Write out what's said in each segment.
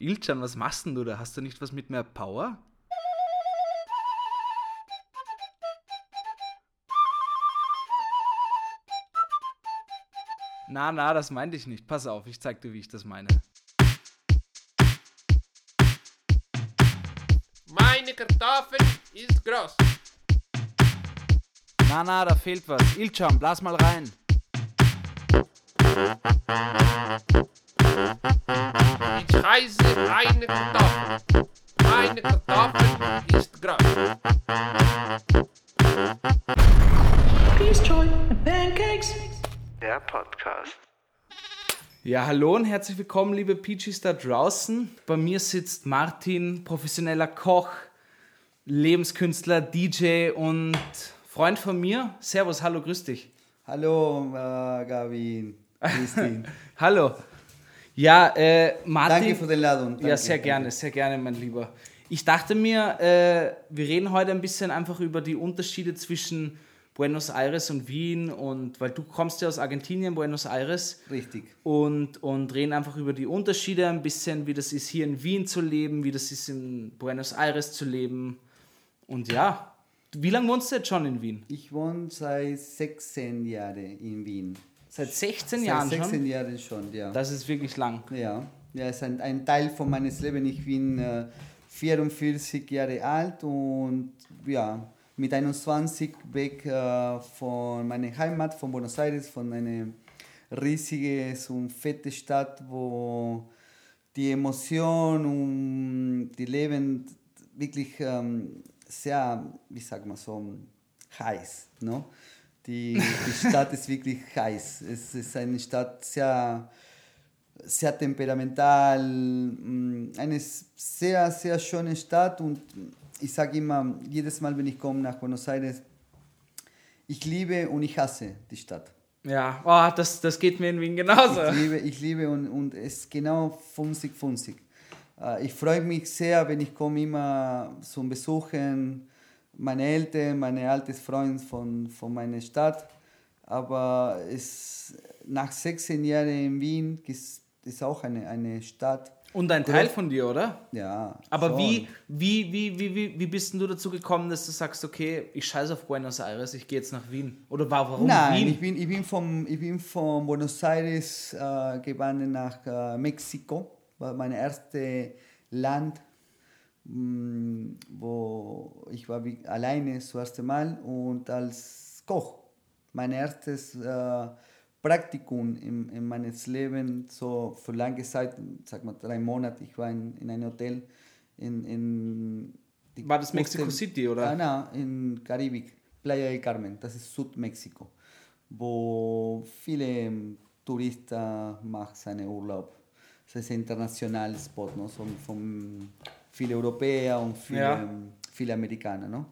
Ilchan, was machst denn du da? Hast du nicht was mit mehr Power? Na, na, das meinte ich nicht. Pass auf, ich zeig dir, wie ich das meine. Meine Kartoffeln ist groß. Na, na, da fehlt was. Ilchan, blas mal rein. Heiße eine Kartoffel. Meine Kartoffel ist groß. Peace Joy and Pancakes. Der Podcast. Ja, hallo und herzlich willkommen, liebe Peaches da draußen. Bei mir sitzt Martin, professioneller Koch, Lebenskünstler, DJ und Freund von mir. Servus, hallo, grüß dich. Hallo, äh, Gavin. Christine. Hallo. Ja, äh, Martin. Danke für den Ladung. ja, sehr gerne, sehr gerne, mein Lieber. Ich dachte mir, äh, wir reden heute ein bisschen einfach über die Unterschiede zwischen Buenos Aires und Wien und weil du kommst ja aus Argentinien, Buenos Aires Richtig. und, und reden einfach über die Unterschiede ein bisschen, wie das ist hier in Wien zu leben, wie das ist in Buenos Aires zu leben. Und ja, wie lange wohnst du jetzt schon in Wien? Ich wohne seit 16 Jahren in Wien. Seit 16 Seit Jahren 16 schon? Jahren schon, ja. Das ist wirklich lang. ja, ja, ist ein, ein Teil von meines Lebens. Ich bin äh, 44 Jahre alt und ja, mit 21 weg äh, von meiner Heimat, von Buenos Aires, von einer riesigen und fette Stadt, wo die Emotion und die Leben wirklich ähm, sehr, wie sagt man so, heiß. No? Die, die Stadt ist wirklich heiß. Es ist eine Stadt sehr, sehr temperamental, mm, eine sehr, sehr schöne Stadt und ich sage immer, jedes Mal, wenn ich komme nach Buenos Aires, ich liebe und ich hasse die Stadt. Ja, oh, das, das geht mir in Wien genauso. Ich liebe, ich liebe und, und es ist genau 50-50. Äh, Ich freue mich sehr, wenn ich komme immer zum Besuchen, meine Eltern, meine alten Freunde von, von meiner Stadt. Aber es, nach 16 Jahren in Wien ist, ist auch eine, eine Stadt. Und ein Teil von dir, oder? Ja, Aber schon. wie, wie, wie, wie, wie, wie bist denn du dazu gekommen, dass du sagst, okay, ich scheiße auf Buenos Aires, ich gehe jetzt nach Wien? Oder wa- warum Nein, Wien? ich bin, ich, bin vom, ich bin von Buenos Aires äh, gewandert nach äh, Mexiko. War mein erstes Land, wo ich war alleine das erste Mal und als Koch. Mein erstes äh, Praktikum in, in meines Lebens, so für lange Zeit, sag mal drei Monate. Ich war in, in einem Hotel in, in War das Mexico Küste- City, oder? Ah, nein, in Karibik, Playa del Carmen, das ist Südmexiko, wo viele Touristen machen seinen Urlaub. Das ist ein internationaler Spot, no? so, von viele Europäer und viele, Ja. viele Amerikaner. No?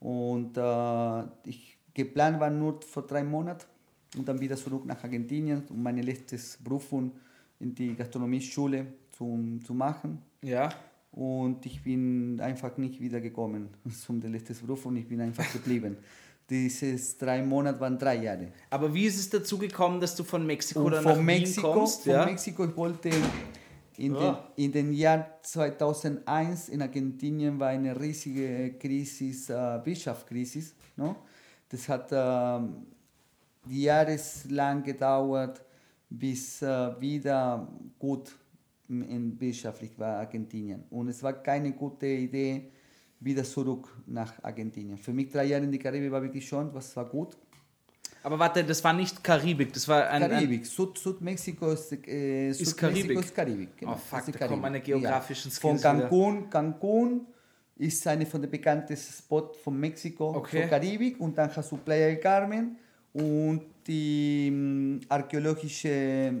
Und äh, ich, geplant war nur vor drei Monaten und dann wieder zurück nach Argentinien, um meine letztes Prüfung in die Gastronomieschule zu, zu machen. Ja. Und ich bin einfach nicht wieder gekommen zum der letzten Beruf und ich bin einfach geblieben. Diese drei Monate waren drei Jahre. Aber wie ist es dazu gekommen, dass du von Mexiko Und dann nach von Mexiko, Wien kommst? von ja? Mexiko, ich wollte in, Ja. den, in den Jahr 2001 in Argentinien war eine riesige Krise, äh, Wirtschaftskrise. No? Das hat ähm, jahreslang gedauert, bis äh, wieder gut in wirtschaftlich war Argentinien. Und es war keine gute Idee, wieder zurück nach Argentinien. Für mich drei Jahre in die Karibik war wirklich schon, was war gut. Aber warte, das war nicht Karibik, das war ein... Karibik, Süd, Südmexiko ist, äh, Ist Südmexiko Karibik? ist Karibik. genau. Oh, fuck, ist da kommen meine geografischen Von Skills wieder. Cancun, Cancun ist eine von den bekanntesten Spots von Mexiko, Okay. von Karibik und dann hast du Playa del Carmen und die mm, archäologische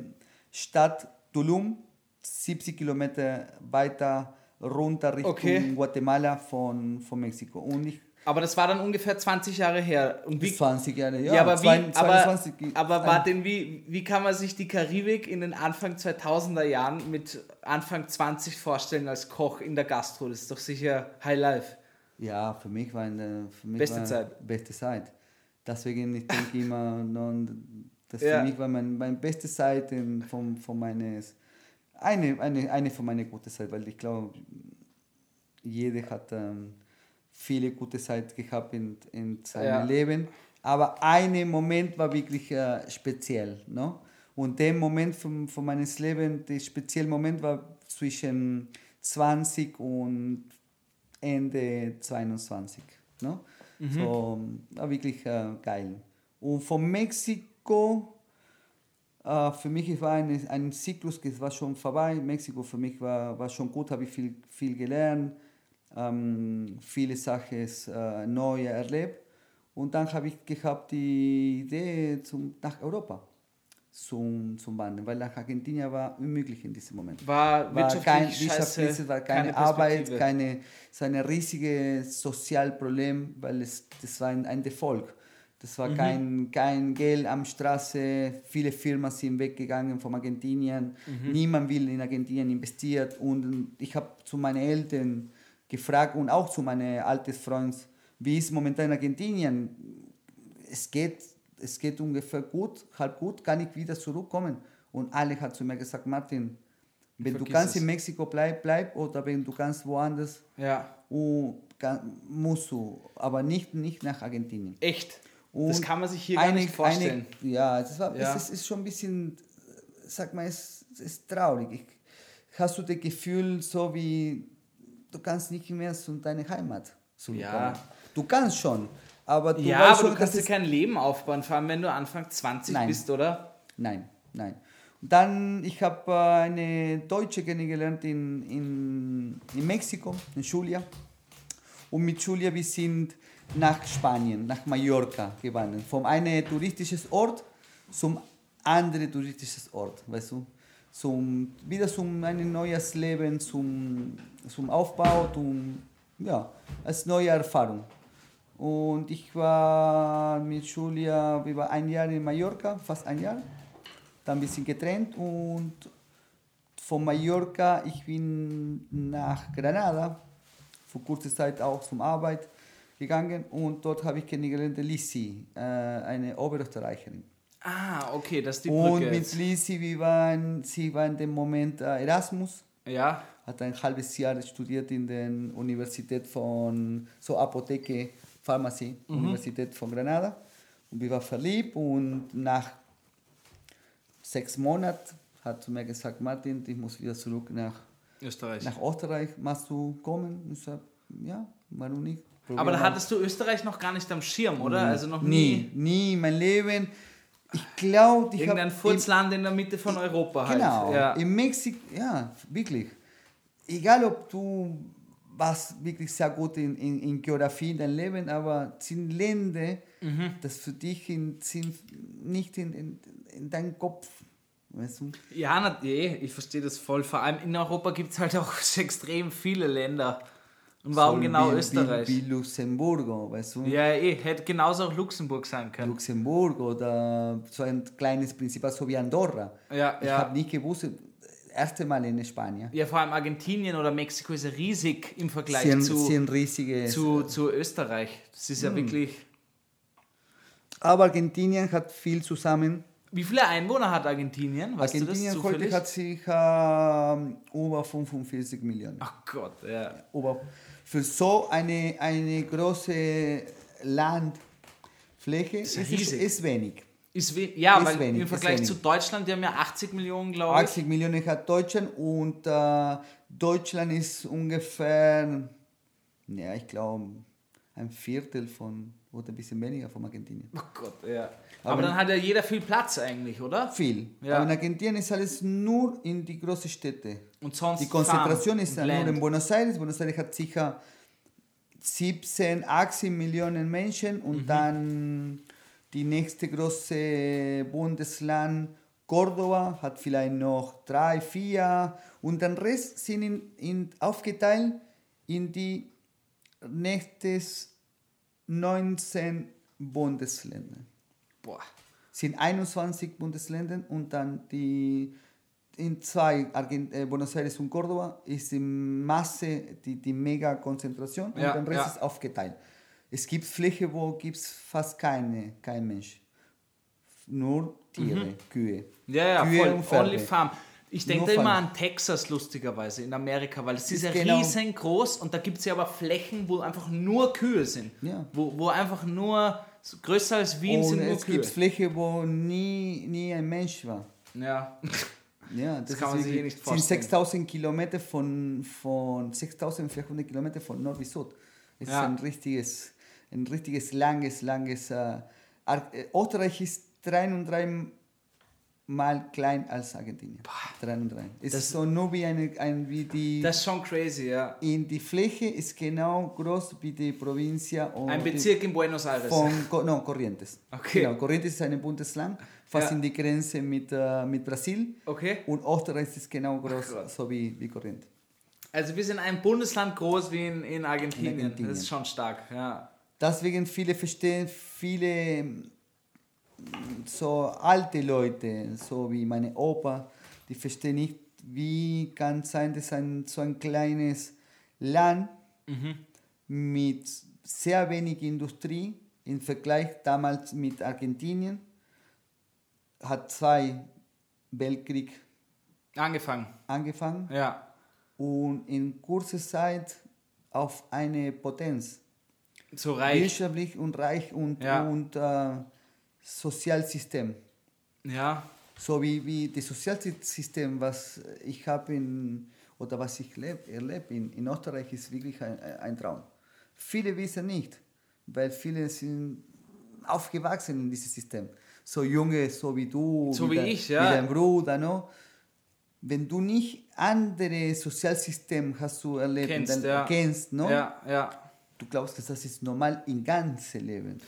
Stadt Tulum, 70 Kilometer weiter runter Richtung Okay. Guatemala von, von Mexiko. Und ich, Aber das war dann ungefähr 20 Jahre her. Und wie, 20 Jahre, ja. ja, aber, wie, aber, 22 aber Martin, wie, wie kann man sich die Karibik in den Anfang 2000er Jahren mit Anfang 20 vorstellen als Koch in der Gastro? Das ist doch sicher High Life. Ja, für mich war eine für mich Beste war Zeit. Beste Zeit. Deswegen ich denke immer, das Ja. für mich war mein, meine beste Zeit von, von meines eine, eine, eine von meinen guten Seiten, weil ich glaube, jeder hat ähm, viele gute Zeiten gehabt in, in seinem Ja. Leben. Aber ein Moment war wirklich äh, speziell. No? Und der Moment von, von meines Lebens, der spezielle Moment war zwischen 20 und Ende 22. No? So, war wirklich äh, geil. Und von Mexiko, äh, für mich war ein, ein Zyklus, das war schon vorbei. Mexiko für mich war, war schon gut, habe ich viel, viel gelernt, ähm, viele Sachen äh, neu erlebt. Und dann habe ich gehabt die Idee zum, nach Europa zum, zum Wandern, weil nach Argentinien war unmöglich in diesem Moment War war kein es war keine, keine Arbeit, keine, so ein riesiges Sozialproblem, weil es, das war ein, ein Default. Das Mhm. war kein, kein Geld am Straße, viele Firmen sind weggegangen von Argentinien, Mhm. niemand will in Argentinien investiert und ich habe zu meinen Eltern gefragt und auch zu meinen alten Freunden, wie ist momentan in Argentinien? Es geht, es geht ungefähr gut, halb gut, kann ich wieder zurückkommen. Und alle hat zu mir gesagt, Martin, wenn du kannst es. in Mexiko bleib, bleib oder wenn du kannst woanders, Ja, uh, kann, musst du, aber nicht, nicht nach Argentinien. echt. Und das kann man sich hier gar nicht vorstellen. Eine, ja, das war, Ja. Es ist, ist schon ein bisschen, sag mal, es, es ist traurig. Ich, hast du das Gefühl, so wie du kannst nicht mehr zu deiner Heimat zurückkommen. Ja. Du kannst schon, aber du ja, aber schon, du kannst dir kein Leben aufbauen, vor allem wenn du Anfang 20 Nein. bist, oder? Nein, nein. Und dann, ich habe äh, eine Deutsche kennengelernt in, in, in Mexiko, in Julia. Und mit Julia, wir sind nach Spanien, nach Mallorca gewandert. Vom einen touristisches Ort zum anderen touristisches Ort, weißt du. Zum, wieder zum ein neues Leben, zum, zum Aufbau, zum, ja, als neue Erfahrung. Und ich war mit Julia, waren ein Jahr in Mallorca, fast ein Jahr. Dann ein bisschen getrennt und von Mallorca, ich bin nach Granada, für kurze Zeit auch zum Arbeit gegangen und dort habe ich kennengelernt Lisi, äh, eine Oberösterreicherin. Ah, okay, das ist die Und Brücke. mit jetzt. Lisi, wir waren, sie war in dem Moment äh, Erasmus, Ja, hat ein halbes Jahr studiert in der Universität von, so Apotheke, Pharmazie, Universität von Granada. Und wir waren verliebt und nach sechs Monaten hat sie mir gesagt, Martin, ich muss wieder zurück nach, Österreich. nach Österreich, machst du kommen? Ich sag, ja, warum nicht? aber Probier da mal. hattest du Österreich noch gar nicht am Schirm, oder? Nie, Also noch nie, nie, nie in meinem Leben. Ich glaube, ich irgendein habe Furzland in der Mitte von Europa halt. Genau, Ja. in Mexiko, ja, wirklich. Egal, ob du warst wirklich sehr gut in, in, in Geografie in deinem Leben, aber es sind Länder, Mhm. das für dich in, sind nicht in, in, in deinem Kopf. Weißt du? Ja, na, eh, ich verstehe das voll. Vor allem in Europa gibt es halt auch extrem viele Länder. Und warum genau wie, Österreich? Wie, wie Luxemburgo, weißt du? ja, eh, hätte genauso auch Luxemburg sein können. Luxemburg oder so ein kleines Prinzip, so wie Andorra. Ja, ich ja. habe nicht gewusst, das erste Mal in Spanien. Ja, vor allem Argentinien oder Mexiko ist ja riesig im Vergleich sind, zu, sind riesige. zu, zu Österreich. Das ist ja Hm. wirklich. aber Argentinien hat viel zusammen. Wie viele Einwohner hat Argentinien? Weißt Argentinien du das heute hat sich ähm, über 45 Millionen. Ach Gott, ja. Über, für so eine, eine große Landfläche ist, riesig. ist wenig. Ist we ja, Ist weil wenig, im ist Vergleich zu Deutschland, die haben ja 80 Millionen, glaube ich. 80 Millionen hat Deutschland und äh, Deutschland ist ungefähr, ja, ich glaube, ein Viertel von, oder ein bisschen weniger von Argentinien. Oh Gott, ja. Aber, Aber- dann hat ja jeder viel Platz eigentlich, oder? Viel. Ja. Aber in Argentinien ist alles nur in die großen Städte. Und sonst Die Konzentration Farm ist ja nur in Buenos Aires. Buenos Aires hat sicher 17, 18 Millionen Menschen und Mhm. dann die nächste große Bundesland Cordoba hat vielleicht noch drei, vier und der Rest sind in, in, aufgeteilt in die nächstes 19 Bundesländer Boah. sind 21 Bundesländer und dann die in zwei, Argent äh, Buenos Aires und Córdoba, ist die Masse, die, die Mega-Konzentration und Ja, der Rest ja. ist aufgeteilt. Es gibt Fläche, wo gibt es fast keine, kein Mensch. Nur Tiere, Kühe. Mhm. Ja, ja, Kühe voll. und. Only Farm. Ich denke da immer an Texas, lustigerweise, in Amerika, weil es ist, Ist ja genau- riesengroß und da gibt es ja aber Flächen, wo einfach nur Kühe sind. Ja. Wo, wo einfach nur, größer als Wien Und sind nur es Kühe. gibt Fläche, wo nie, nie ein Mensch war. Ja. Ja, das, kann man sich eh nicht sind vorstellen. 6000 Kilometer von, von 6400 Kilometer von Nord bis Süd. Es Ja. ist ein richtiges, ein richtiges langes, langes. Äh, äh, Österreich ist drei und drei mal klein als Argentinien. Drei und drei. Es Das- ist so nur wie eine, ein, wie die. Das ist schon crazy, ja. in die Fläche ist genau groß wie die Provincia. und Ein die- Bezirk in Buenos Aires. Von, no, Corrientes. Okay. Genau, Corrientes ist ein Bundesland, fast Ja. in die Grenze mit, äh, mit Brasil. Okay. Und Österreich ist genau groß, krass. so wie, wie Corrientes. Also wir sind ein Bundesland groß wie in, in, Argentinien. In Argentinien. Das ist schon stark, ja. Deswegen viele verstehen, viele so alte Leute, so wie meine Opa, die verstehen nicht, wie kann sein, dass ein, so ein kleines Land mit sehr wenig Industrie im Vergleich damals mit Argentinien hat zwei Weltkrieg Angefangen, angefangen ja. und in kurzer Zeit auf eine Potenz So reich. wirtschaftlich und reich und, Ja. und äh, Sozialsystem. Ja, So wie, wie das Sozialsystem, was ich habe in, oder was ich leb, erlebe in, in Österreich, ist wirklich ein, ein Traum. Viele wissen nicht, weil viele sind aufgewachsen in diesem System. So junge, so wie du, So wie dein- ich, ja. wie dein Bruder, no? Wenn du nicht andere Sozialsystem hast du erlebt, Kennst, dann ja. kennst, no? ja, ja. du glaubst, dass das ist normal im ganzen Leben.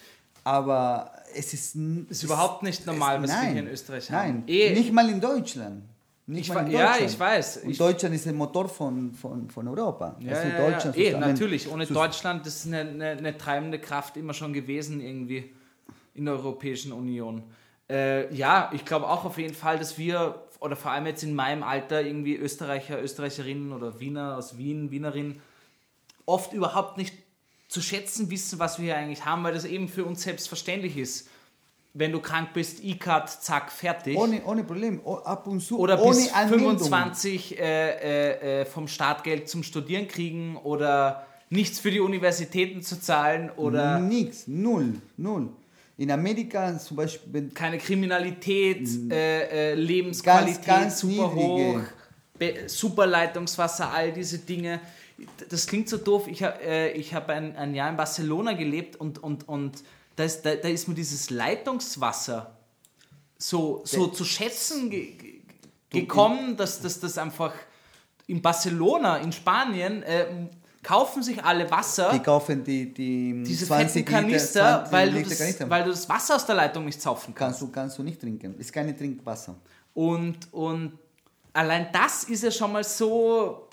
Aber es ist, n- Ist überhaupt nicht normal, was wir nein, hier in Österreich nein, haben. Eh. nicht mal in Deutschland. Nicht Ich mal in wa- ja, Deutschland. ich weiß. Und Ich- Deutschland ist der Motor von, von, von Europa. Ja, Also ja, Deutschland ja. Eh, zusammen- natürlich. Ohne Deutschland das ist eine, eine, eine treibende Kraft immer schon gewesen irgendwie in der Europäischen Union. Äh, ja, ich glaube auch auf jeden Fall, dass wir, oder vor allem jetzt in meinem Alter, irgendwie Österreicher, Österreicherinnen oder Wiener aus Wien, Wienerinnen, oft überhaupt nicht zu schätzen wissen, was wir hier eigentlich haben, weil das eben für uns selbstverständlich ist. Wenn du krank bist, E-Card, zack, fertig. Ohne, ohne Problem, o- ab und zu, oder ohne bis Anmeldung. 25 äh, äh, äh, vom Startgeld zum Studieren kriegen oder nichts für die Universitäten zu zahlen oder Nix, null, null. In Amerika zum Beispiel, keine Kriminalität, äh, äh, Lebensqualität. Ganz, ganz super niedrige. hoch, Be super Leitungswasser, all diese Dinge. Das klingt so doof. Ich habe äh, ich hab ein, ein Jahr in Barcelona gelebt und, und, und da, ist, da, da ist mir dieses Leitungswasser so, so zu schätzen ge ge gekommen, dass das einfach in Barcelona, in Spanien, äh, kaufen sich alle Wasser die kaufen die, die diese 20 fetten Kanister, Liter, 20 weil, du Liter das, Kanister. weil du das Wasser aus der Leitung nicht saufen kannst. kannst, du, kannst du nicht trinken. Ist keine Trinkwasser. Und, und allein das ist ja schon mal so,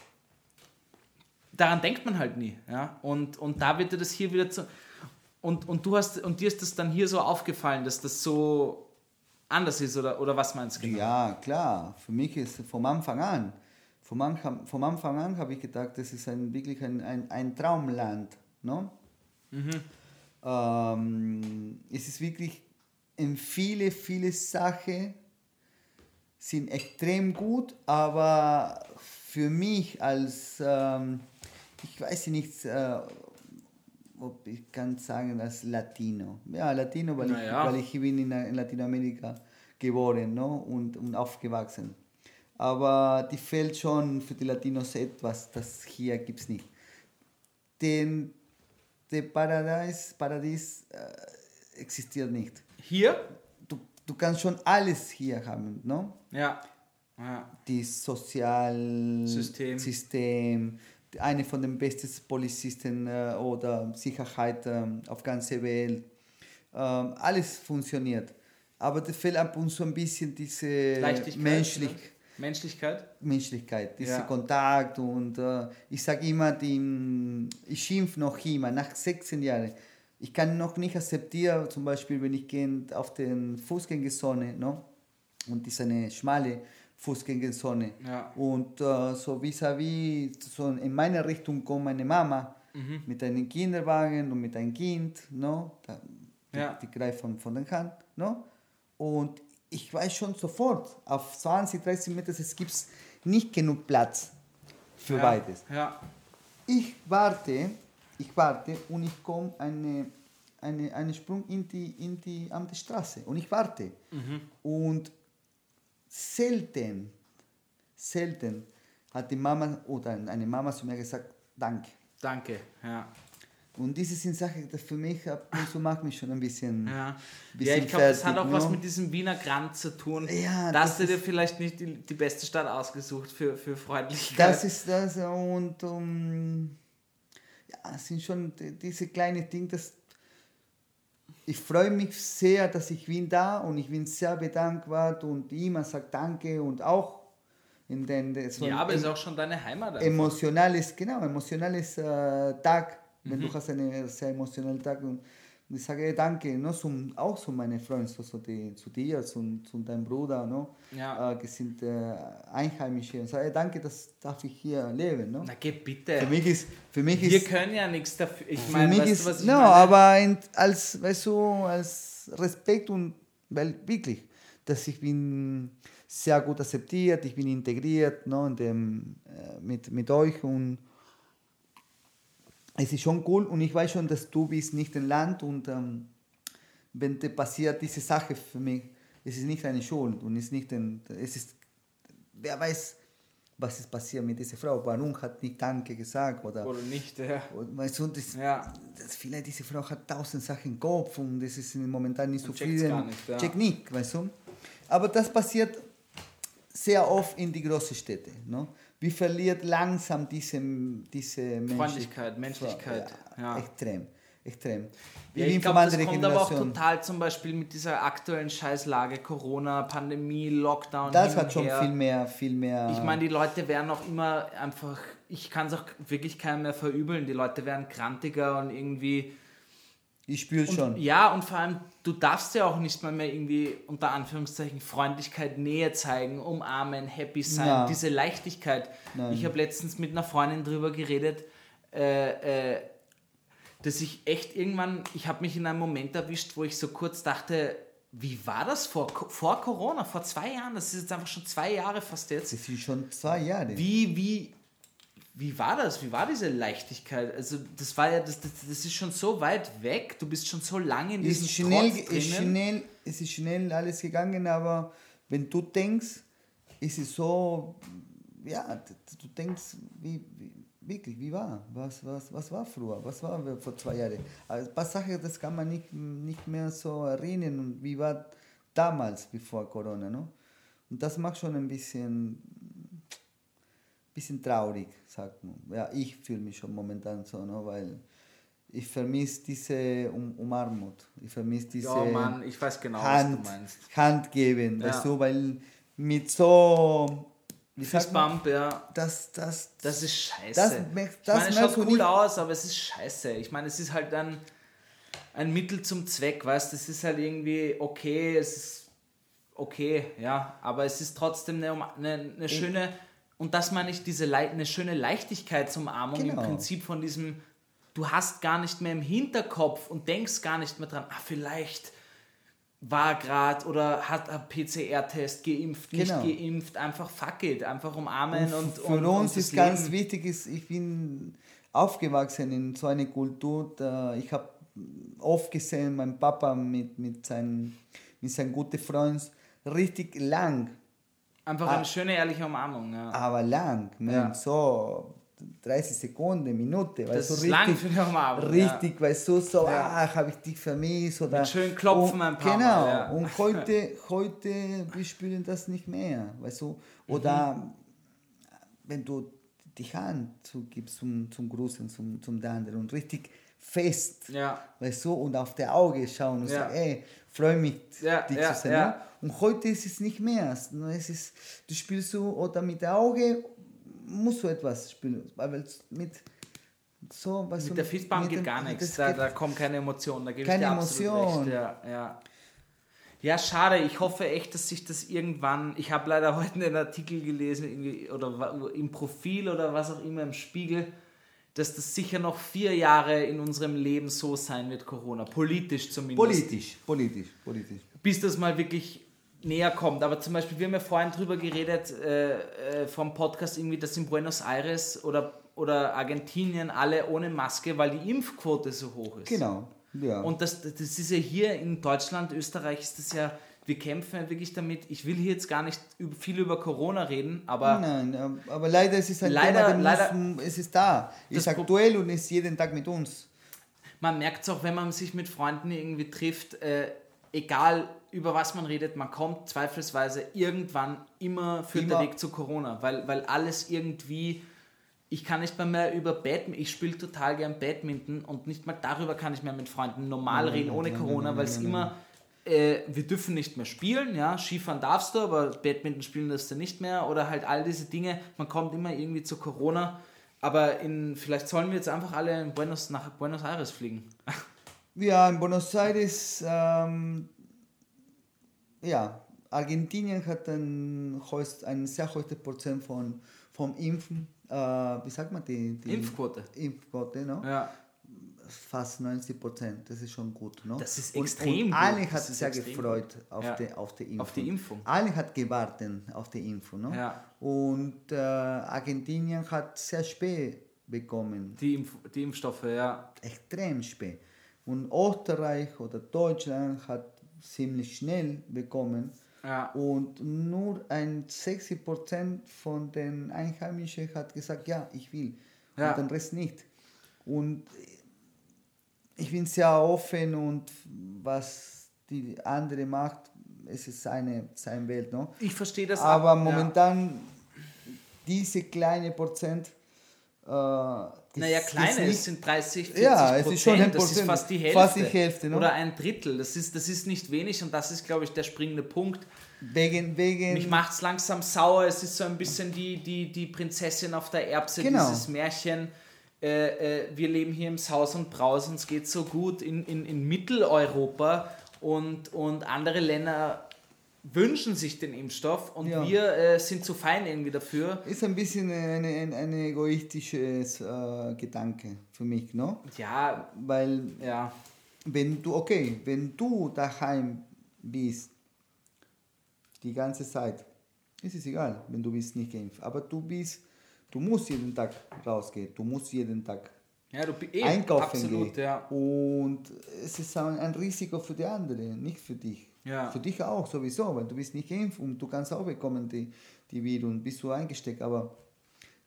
daran denkt man halt nie. Ja? Und, und da wird dir das hier wieder zu. Und, und, du hast, und dir ist das dann hier so aufgefallen, dass das so anders ist, oder, oder was meinst du genau? Ja, klar. Für mich ist vom Anfang an, vom Anfang, vom Anfang an habe ich gedacht, das ist ein, wirklich ein, ein, ein Traumland. No? Ähm, es ist wirklich in viele, viele Sachen sind extrem gut, aber für mich als, ähm, ich weiß nicht, äh, ob ich kann sagen, als Latino. Ja, Latino, weil, Naja. ich, weil ich bin in, in Lateinamerika geboren no? und, und aufgewachsen. Aber die fehlt schon für die Latinos etwas, das hier gibt es nicht. Den, der Paradies, Paradies äh, existiert nicht. Hier? Du, du kannst schon alles hier haben, no? Ja. ja. Das Sozialsystem, System. Eine von den besten Polizisten äh, oder Sicherheit ähm, auf ganzer Welt. Ähm, alles funktioniert. Aber da fehlt ab und zu ein bisschen diese. Menschlich, ne? Menschlichkeit. Menschlichkeit, dieser Ja. Kontakt. Und äh, ich sage immer, die, ich schimpf noch immer, nach 16 Jahren. Ich kann noch nicht akzeptieren, zum Beispiel, wenn ich gehe auf den Fußgängerzone, no? und das ist eine schmale Fußgängerzone. Ja. Und äh, so vis-à-vis, so in meine Richtung kommt meine Mama Mhm. mit einem Kinderwagen und mit einem Kind, no? Da, die, Ja. die greift von, von der Hand. No? Und ich weiß schon sofort, auf 20, 30 Meter, es gibt nicht genug Platz für ja. beides. Ja. Ich warte, ich warte und ich komme eine, eine, einen Sprung in die, in die, an die Straße und ich warte. Und selten, selten hat die Mama oder eine Mama zu mir gesagt, danke. Danke. Ja. Und diese sind Sachen, das für mich ab und zu macht mich schon ein bisschen. Ja, bisschen ja ich glaube, das hat auch was ne? mit diesem Wiener Grand zu tun. Ja, da hast das du dir vielleicht nicht die, die beste Stadt ausgesucht für, für Freundlichkeit. Das ist das und um, ja, es sind schon die- diese kleinen Dinge, das ich freue mich sehr, dass ich bin da und ich bin sehr bedankbar und immer sagt Danke und auch in den so ja, aber in- ist auch schon deine Heimat. einfach. emotionales, genau, emotionales äh, Tag, wenn Mhm. du hast einen sehr emotionalen Tag und ich sage danke, no, zum, auch zu meinen Freunden, so, so die, zu dir, zu, zu deinem Bruder, no, Ja. äh, die sind äh, Einheimische und sage danke, das darf ich hier leben. No? Na geh bitte. Für mich ist, für mich Wir ist, können ja nichts dafür. Ich meine, weißt ist, du, was ich no, meine? aber in, als, weißt du, als Respekt und, weil wirklich, dass ich bin sehr gut akzeptiert, ich bin integriert no, in dem, äh, mit, mit euch und es ist schon cool und ich weiß schon, dass du bist nicht im Land und ähm, wenn dir passiert diese Sache für mich, es ist nicht eine Schuld und es ist nicht ein, es ist, wer weiß, was ist passiert mit dieser Frau, warum hat nicht Danke gesagt oder, Oder nicht, ja. und weißt du, das, Ja. das, vielleicht diese Frau hat tausend Sachen im Kopf und das ist momentan nicht so viel. gar nicht, ja. Check nicht, weißt du. Aber das passiert sehr oft in die großen Städte. No? Wir verlieren langsam diese, diese Mensch- Freundlichkeit, Menschlichkeit, ja. Extrem, extrem. Wir Ja, ich glaube, das kommt aber auch total zum Beispiel mit dieser aktuellen Scheißlage, Corona, Pandemie, Lockdown. Das hat schon viel mehr, viel mehr. Ich meine, die Leute werden auch immer einfach, ich kann es auch wirklich keinem mehr verübeln, die Leute werden krantiger und irgendwie. Ich spüre schon. Ja, und vor allem, du darfst ja auch nicht mal mehr irgendwie unter Anführungszeichen Freundlichkeit, Nähe zeigen, umarmen, happy sein, Ja. diese Leichtigkeit. Nein. Ich habe letztens mit einer Freundin drüber geredet, äh, äh, dass ich echt irgendwann, ich habe mich in einem Moment erwischt, wo ich so kurz dachte, wie war das vor, vor Corona, vor zwei Jahren? Das ist jetzt einfach schon zwei Jahre fast jetzt. Das sind schon zwei Jahre. Wie, wie, wie war das? Wie war diese Leichtigkeit? Also, das war ja, das, das, das ist schon so weit weg. Du bist schon so lange in Es diesem ist schnell, Trotz es ist drinnen. schnell, es ist schnell alles gegangen, aber wenn du denkst, ist es so, ja, du denkst, wie, wie wirklich, wie war, was, was, was war früher, was war vor zwei Jahren. Also ein paar Sachen, das kann man nicht, nicht mehr so erinnern und wie war damals, bevor Corona, no? Und das macht schon ein bisschen, bisschen traurig, sagt man. Ja, ich fühle mich schon momentan so, no? weil ich vermisse diese um Umarmung, ich vermisse diese Ja, Mann, ich weiß genau, Hand, was du meinst. Hand geben, Ja. weißt du, weil mit so, wie Fistbump, ja. das, das, Das ist scheiße. Das merk- ich meine, es das schaut cool aus, aber es ist scheiße. Ich meine, es ist halt ein, ein Mittel zum Zweck, weißt du? Es ist halt irgendwie okay, es ist okay, ja. Aber es ist trotzdem eine, eine, eine schöne, und das meine ich, diese Lei- eine schöne Leichtigkeitsumarmung Genau. im Prinzip von diesem, du hast gar nicht mehr im Hinterkopf und denkst gar nicht mehr dran, ah, vielleicht war gerade oder hat ein PCR-Test geimpft, Genau. nicht geimpft, einfach fuck it, einfach umarmen und, für und, uns und ist ganz Leben. wichtig, ist, ich bin aufgewachsen in so einer Kultur, ich habe oft gesehen, mein Papa mit, mit, seinen, mit seinem guten Freund richtig lang, Einfach Ah. eine schöne, ehrliche Umarmung. Ja. aber lang, man, Ja. so 30 Sekunden, Minute, weißt Das du, ist richtig, lang für eine Umarmung, richtig, weißt du, so, Ja. ach, habe ich dich vermisst oder Mit schön klopfen und, ein paar Genau, Mal, ja. und heute, heute, wir spüren das nicht mehr, weißt du, oder Mhm. wenn du die Hand zugibst zum, zum Grußen, zum, zum der anderen und richtig fest, Ja. weißt du, und auf der Auge schauen und Ja. sagen, ey, freue mich, Ja, dich ja, zu sehen. ja. ne? Und heute ist es nicht mehr. Es ist, du spielst so, oder mit der Auge musst du etwas spielen, weil es mit so, weißt du, Mit der Fistbump geht dem- gar nichts. das Da, da kommt keine Emotion. Da gebe ich Keine dir absolut Emotion. recht. Ja, ja. Ja, schade. Ich hoffe echt, dass sich das irgendwann. Ich habe leider heute einen Artikel gelesen, oder im Profil oder was auch immer im Spiegel, dass das sicher noch vier Jahre in unserem Leben so sein wird, Corona. Politisch zumindest. Politisch, politisch, politisch. bis das mal wirklich näher kommt. Aber zum Beispiel, wir haben ja vorhin drüber geredet, äh, äh, vom Podcast irgendwie, dass in Buenos Aires oder, oder Argentinien alle ohne Maske, weil die Impfquote so hoch ist. Genau, ja. Und das, das ist ja hier in Deutschland, Österreich ist das ja, wir kämpfen ja wirklich damit. Ich will hier jetzt gar nicht viel über Corona reden, aber Nein, aber leider ist es ein Leider- Thema, leider- muss, es ist da, ist Pro- aktuell und ist jeden Tag mit uns. man merkt es auch, wenn man sich mit Freunden irgendwie trifft, äh, egal über was man redet, man kommt zweifelsweise irgendwann immer für den Immer. Weg zu Corona, weil, weil alles irgendwie, ich kann nicht mal mehr über Badminton, ich spiele total gern Badminton und nicht mal darüber kann ich mehr mit Freunden normal reden ohne Corona, weil es immer, äh, wir dürfen nicht mehr spielen, ja, Skifahren darfst du, aber Badminton spielen darfst du nicht mehr oder halt all diese Dinge, man kommt immer irgendwie zu Corona. Aber in, vielleicht sollen wir jetzt einfach alle in Buenos, nach Buenos Aires fliegen. Ja, in Buenos Aires, ähm, ja, Argentinien hat ein, ein sehr hohes Prozent von, vom Impfen, äh, wie sagt man die? die Impfquote. Impfquote, no? Ja. Fast 90 Prozent, das ist schon gut. No? Das ist und, extrem und gut. alle Das hat ist sehr gefreut auf, Ja. die, auf die Impfung. Auf die Impfung. Alle hat gewartet auf die Impfung. No? Ja. Und äh, Argentinien hat sehr spät bekommen. Die, Impf die Impfstoffe, ja. extrem spät. Und Österreich oder Deutschland hat ziemlich schnell bekommen. Ja. Und nur ein 60% von den Einheimischen hat gesagt, ja, ich will. Ja. Und den Rest nicht. Und ich bin sehr offen und was die andere macht, es ist seine, seine Welt. No? Ich verstehe das Aber ab- momentan diese kleine Prozent. Äh, Ja. Naja, kleine, es sind 30, 40 Ja, es Prozent. ist schon ein das ist Prozent. fast die Hälfte. Fast die Hälfte, ne? Oder ein Drittel. Das ist, das ist nicht wenig und das ist, glaube ich, der springende Punkt. Wegen, wegen Mich macht es langsam sauer. Es ist so ein bisschen die, die, die Prinzessin auf der Erbse, Genau. dieses Märchen. Äh, äh, wir leben hier im Saus und Braus, uns geht so gut in, in, in Mitteleuropa und, und andere Länder wünschen sich den Impfstoff und Ja. wir äh, sind zu fein irgendwie dafür. ist ein bisschen ein, ein, ein egoistisches äh, Gedanke für mich, no? Ja, Weil ja, wenn du, okay, wenn du daheim bist, die ganze Zeit, ist es egal, wenn du bist nicht geimpft, aber du bist, du musst jeden Tag rausgehen, du musst jeden Tag ja du eh, einkaufen absolut, gehen. ja. Und es ist ein, ein Risiko für die anderen, nicht für dich. Ja. Für dich auch sowieso, weil du bist nicht geimpft und du kannst auch bekommen die, die Virus, bist du eingesteckt. Aber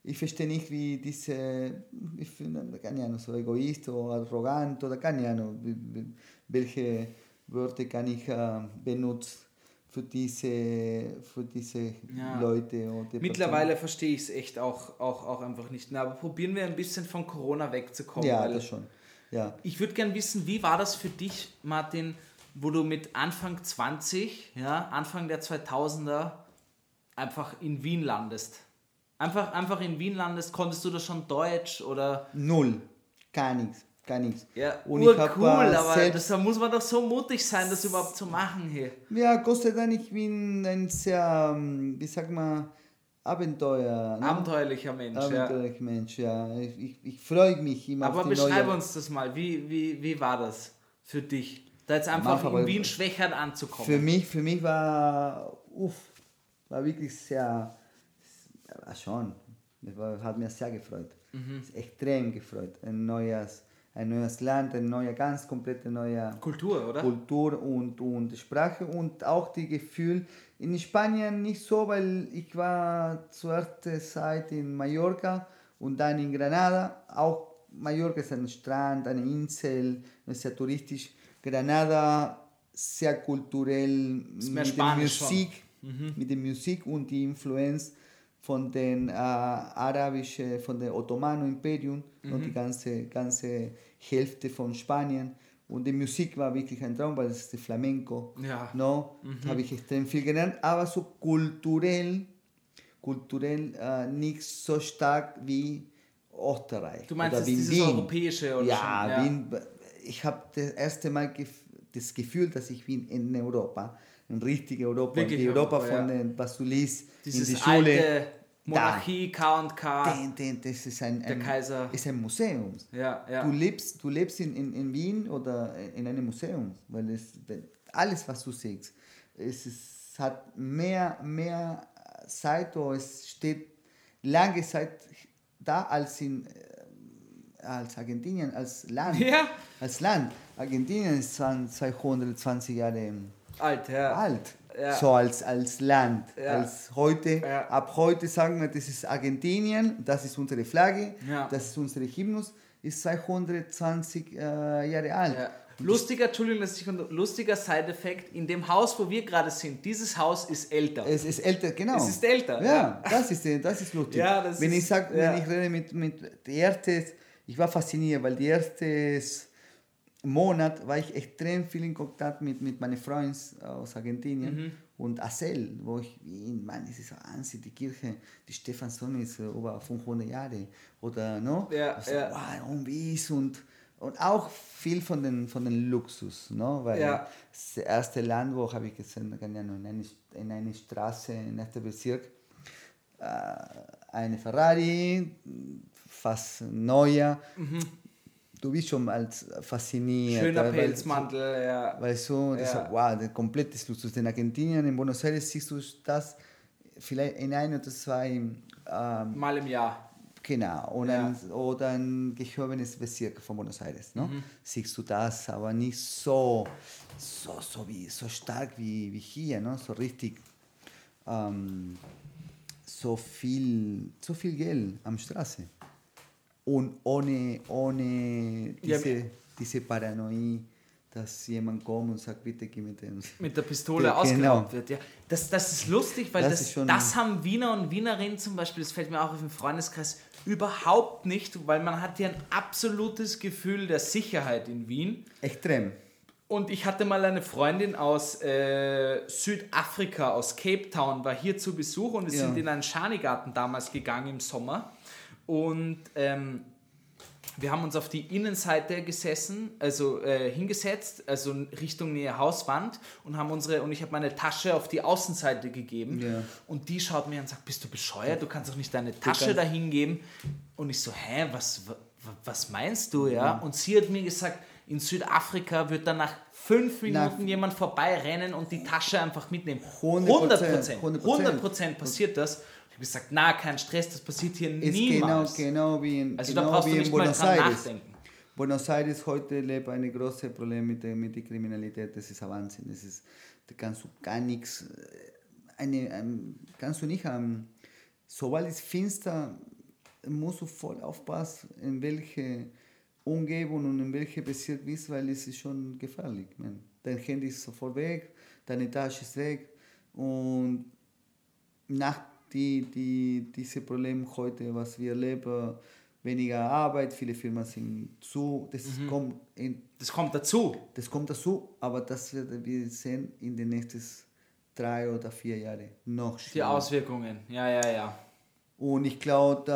ich verstehe nicht, wie diese, ich finde, keine Ahnung, so egoist oder arrogant oder keine Ahnung, welche Wörter kann ich äh, benutzen für diese, für diese Ja. Leute. Oder Mittlerweile verstehe ich es echt auch, auch, auch einfach nicht mehr. Aber probieren wir ein bisschen von Corona wegzukommen. Ja, das schon. Ja. Ich würde gerne wissen, wie war das für dich, Martin, wo du mit Anfang 20, ja, Anfang der 2000er einfach in Wien landest? Einfach, einfach in Wien landest, konntest du da schon Deutsch oder... Null. Gar nichts. Gar nichts. Ja, Und äh, aber selbst- das, da muss man doch so mutig sein, das überhaupt zu machen hier. Ja, Gott sei Dank, ich bin ein sehr, ähm, wie sagt man, Abenteuer. ne? Abenteuerlicher Mensch, ja. Abenteuerlicher Mensch, ja. Ich, ich, ich freue mich immer Aber beschreib neue... uns das mal, wie, wie, wie war das für dich? Da jetzt einfach Anfang in Wien Schwächert anzukommen. Für mich, für mich war, uff, war wirklich sehr, war schon, das war, hat mir sehr gefreut. Mhm. Extrem gefreut. Ein neues, ein neues Land, ein neuer, ganz komplette neuer Kultur, oder? Kultur und, und Sprache und auch die Gefühl. In Spanien nicht so, weil ich war zuerst Zeit in Mallorca und dann in Granada. Auch Mallorca ist ein Strand, eine Insel, ist sehr touristisch. Granada sehr kulturell mit der. Musik, mit der Musik und die Influenz von den äh, arabischen, von dem Ottomanen Imperium und die ganze, ganze Hälfte von Spanien. Und die Musik war wirklich ein Traum, weil es ist der Flamenco. Ja. No, habe ich extrem viel gelernt, aber so kulturell, kulturell äh, nicht so stark wie Österreich. Du meinst oder jetzt wie dieses Wien. Europäische oder ja, schon? Ja. Wien, ich habe das erste Mal gef das Gefühl, dass ich bin in Europa, ein richtiges Europa, Wirklich die Europa, Europa, von ja. den Basulis in Dieses die Schule. alte Monarchie, K&K. Das ist ein, Der ein, Kaiser. ist ein Museum. Ja, ja. Du lebst, du lebst in, in, in Wien oder in einem Museum, weil es, alles, was du siehst, es ist hat mehr, mehr Zeit, oder es steht lange Zeit da als in als Argentinien, als Land. Ja. Als Land. Argentinien ist 220 Jahre Alt, ja. alt. Ja. So als, als Land. Ja. Als heute, ab heute sagen wir, das ist Argentinien, das ist unsere Flagge, das ist unsere Hymnus, ist 220 äh, Jahre alt. Lustiger, Entschuldigung, dass ich lustiger Side-Effekt, in dem Haus, wo wir gerade sind, dieses Haus ist älter. Es ist älter, genau. Es ist älter, Ja, ja. das ist das ist lustig. Ja, das wenn ist- ich sag, ja. wenn ich rede mit mit der erste, ich war fasziniert, weil die erste Monat war ich extrem viel in Kontakt mit mit meinen Freunden aus Argentinien Mhm. und Assel, wo ich in Mann, es ist so Wahnsinn, die Kirche, die Stephansdom ist äh, über 500 Jahre oder no? Ja, so, ja. wow, und wie ist und und auch viel von den von den Luxus, no? weil Ja. das erste Land, wo habe ich gesehen, keine Ahnung, in eine, in eine Straße in erster Bezirk, äh, eine Ferrari, fast neuer. Du bist schon als fasziniert. Schöner weil- Pelzmantel, ja. Weißt du, das Ja. ist, wow, der komplette Luxus. In Argentinien, in Buenos Aires siehst du das vielleicht in ein oder zwei, ähm, Mal im Jahr. genau, oder, Ja. ein, oder ein gehobenes Bezirk von Buenos Aires. No? Mhm. Siehst du das, aber nicht so, so, so, wie, so stark wie, wie hier, no? so richtig, ähm, so, viel, so viel Geld am Straße. Und ohne, ohne Ja, diese, diese Paranoia, dass jemand kommt und sagt, bitte gib mir den. mit der Pistole ausgeraubt genau. wird. Ja. Das, das ist lustig, weil das, Das das, schon- haben Wiener und Wienerinnen zum Beispiel, das fällt mir auch auf dem Freundeskreis, überhaupt nicht, weil man hat ja ein absolutes Gefühl der Sicherheit in Wien. Extrem. Und ich hatte mal eine Freundin aus äh, Südafrika, aus Cape Town, war hier zu Besuch und wir Ja. sind in einen Schanigarten damals gegangen im Sommer. Und ähm, wir haben uns auf die Innenseite gesessen, also äh, hingesetzt, also Richtung Nähe Hauswand und haben unsere und ich habe meine Tasche auf die Außenseite gegeben Ja. und die schaut mir an und sagt, bist du bescheuert? Du kannst doch nicht deine Tasche kannst- dahin geben. Und ich so, hä, was, wa- was meinst du, ja? Und sie hat mir gesagt, in Südafrika wird dann nach fünf Minuten jemand vorbeirennen und die Tasche einfach mitnehmen. 100%, 100 100%. 100 Prozent passiert das. Habe gesagt, na, kein Stress, das passiert hier genau, niemals. genau wie in, Also genau da brauchst wie du nicht mal Buenos dran Aires. nachdenken. Buenos Aires heute lebt ein großes Problem mit der, mit der Kriminalität. Das ist ein Wahnsinn. Das ist, da kannst du gar nichts, äh, eine, ähm, kannst du nicht haben. Sobald es finster, musst du voll aufpassen, in welche Umgebung und in welche Bezirk bist, weil es ist schon gefährlich. Man. Dein Handy ist sofort weg, deine Tasche ist weg und nach die, die, diese Problem heute, was wir erleben, weniger Arbeit, viele Firmen sind zu, das, kommt, in, Das kommt dazu. das kommt dazu, aber das werden wir sehen in den nächsten drei oder vier Jahren noch Die schlimmer. Auswirkungen. Ja, ja, ja. Und ich glaube,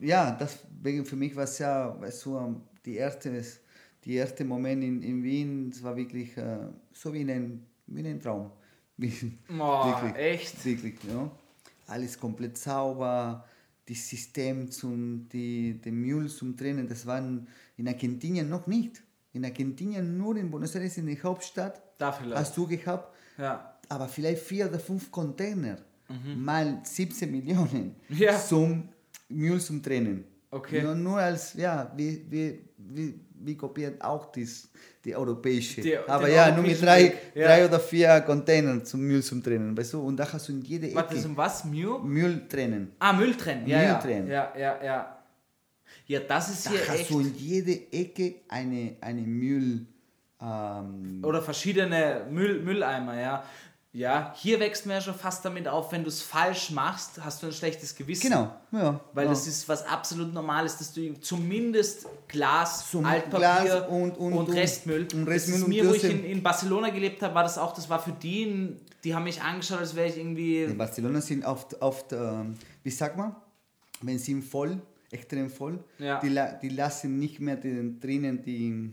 ja, deswegen für mich war es ja, weißt du, die erste, die erste Moment in, in Wien, es war wirklich äh, so wie ein, wie ein Traum. Wie, Boah, echt? Wirklich, ja. Alles komplett sauber, das System zum, die, die Müll zum Trennen, das waren in Argentinien noch nicht. In Argentinien nur in Buenos Aires, in der Hauptstadt, Da vielleicht. hast du gehabt, Ja. aber vielleicht vier oder fünf Container mal 17 Millionen Mhm. Ja. zum Müll zum Trennen. Okay. Nur, nur als, ja, wie, wie, wie, wie kopiert auch das, die europäische. Die- aber ja, nur mit drei, Weg, ja. drei oder vier Containern zum Müll zum Trennen, weißt du? Und da hast du in jede Warte, Ecke das um was? Müll? Müll trennen. Ah, Müll trennen. Ja, Müll ja. trennen. Ja, ja, ja. Ja, das ist Da hier hast echt. du in jede Ecke eine, eine Müll... Ähm, Oder verschiedene Müll, Mülleimer, ja. Ja, hier wächst man ja schon fast damit auf, wenn du es falsch machst, hast du ein schlechtes Gewissen. genau, ja. Weil ja. das ist was absolut Normales, dass du zumindest Glas, Zum Altpapier Glas und- und- und- Restmüll. und das Restmüll ist und mir, wo ich in, in Barcelona gelebt habe, war das auch, das war für die, die haben mich angeschaut, als wäre ich irgendwie... In Barcelona sind oft, oft ähm, wie sagt man, wenn sie voll, extrem voll, Ja. die, die lassen nicht mehr den, drinnen die,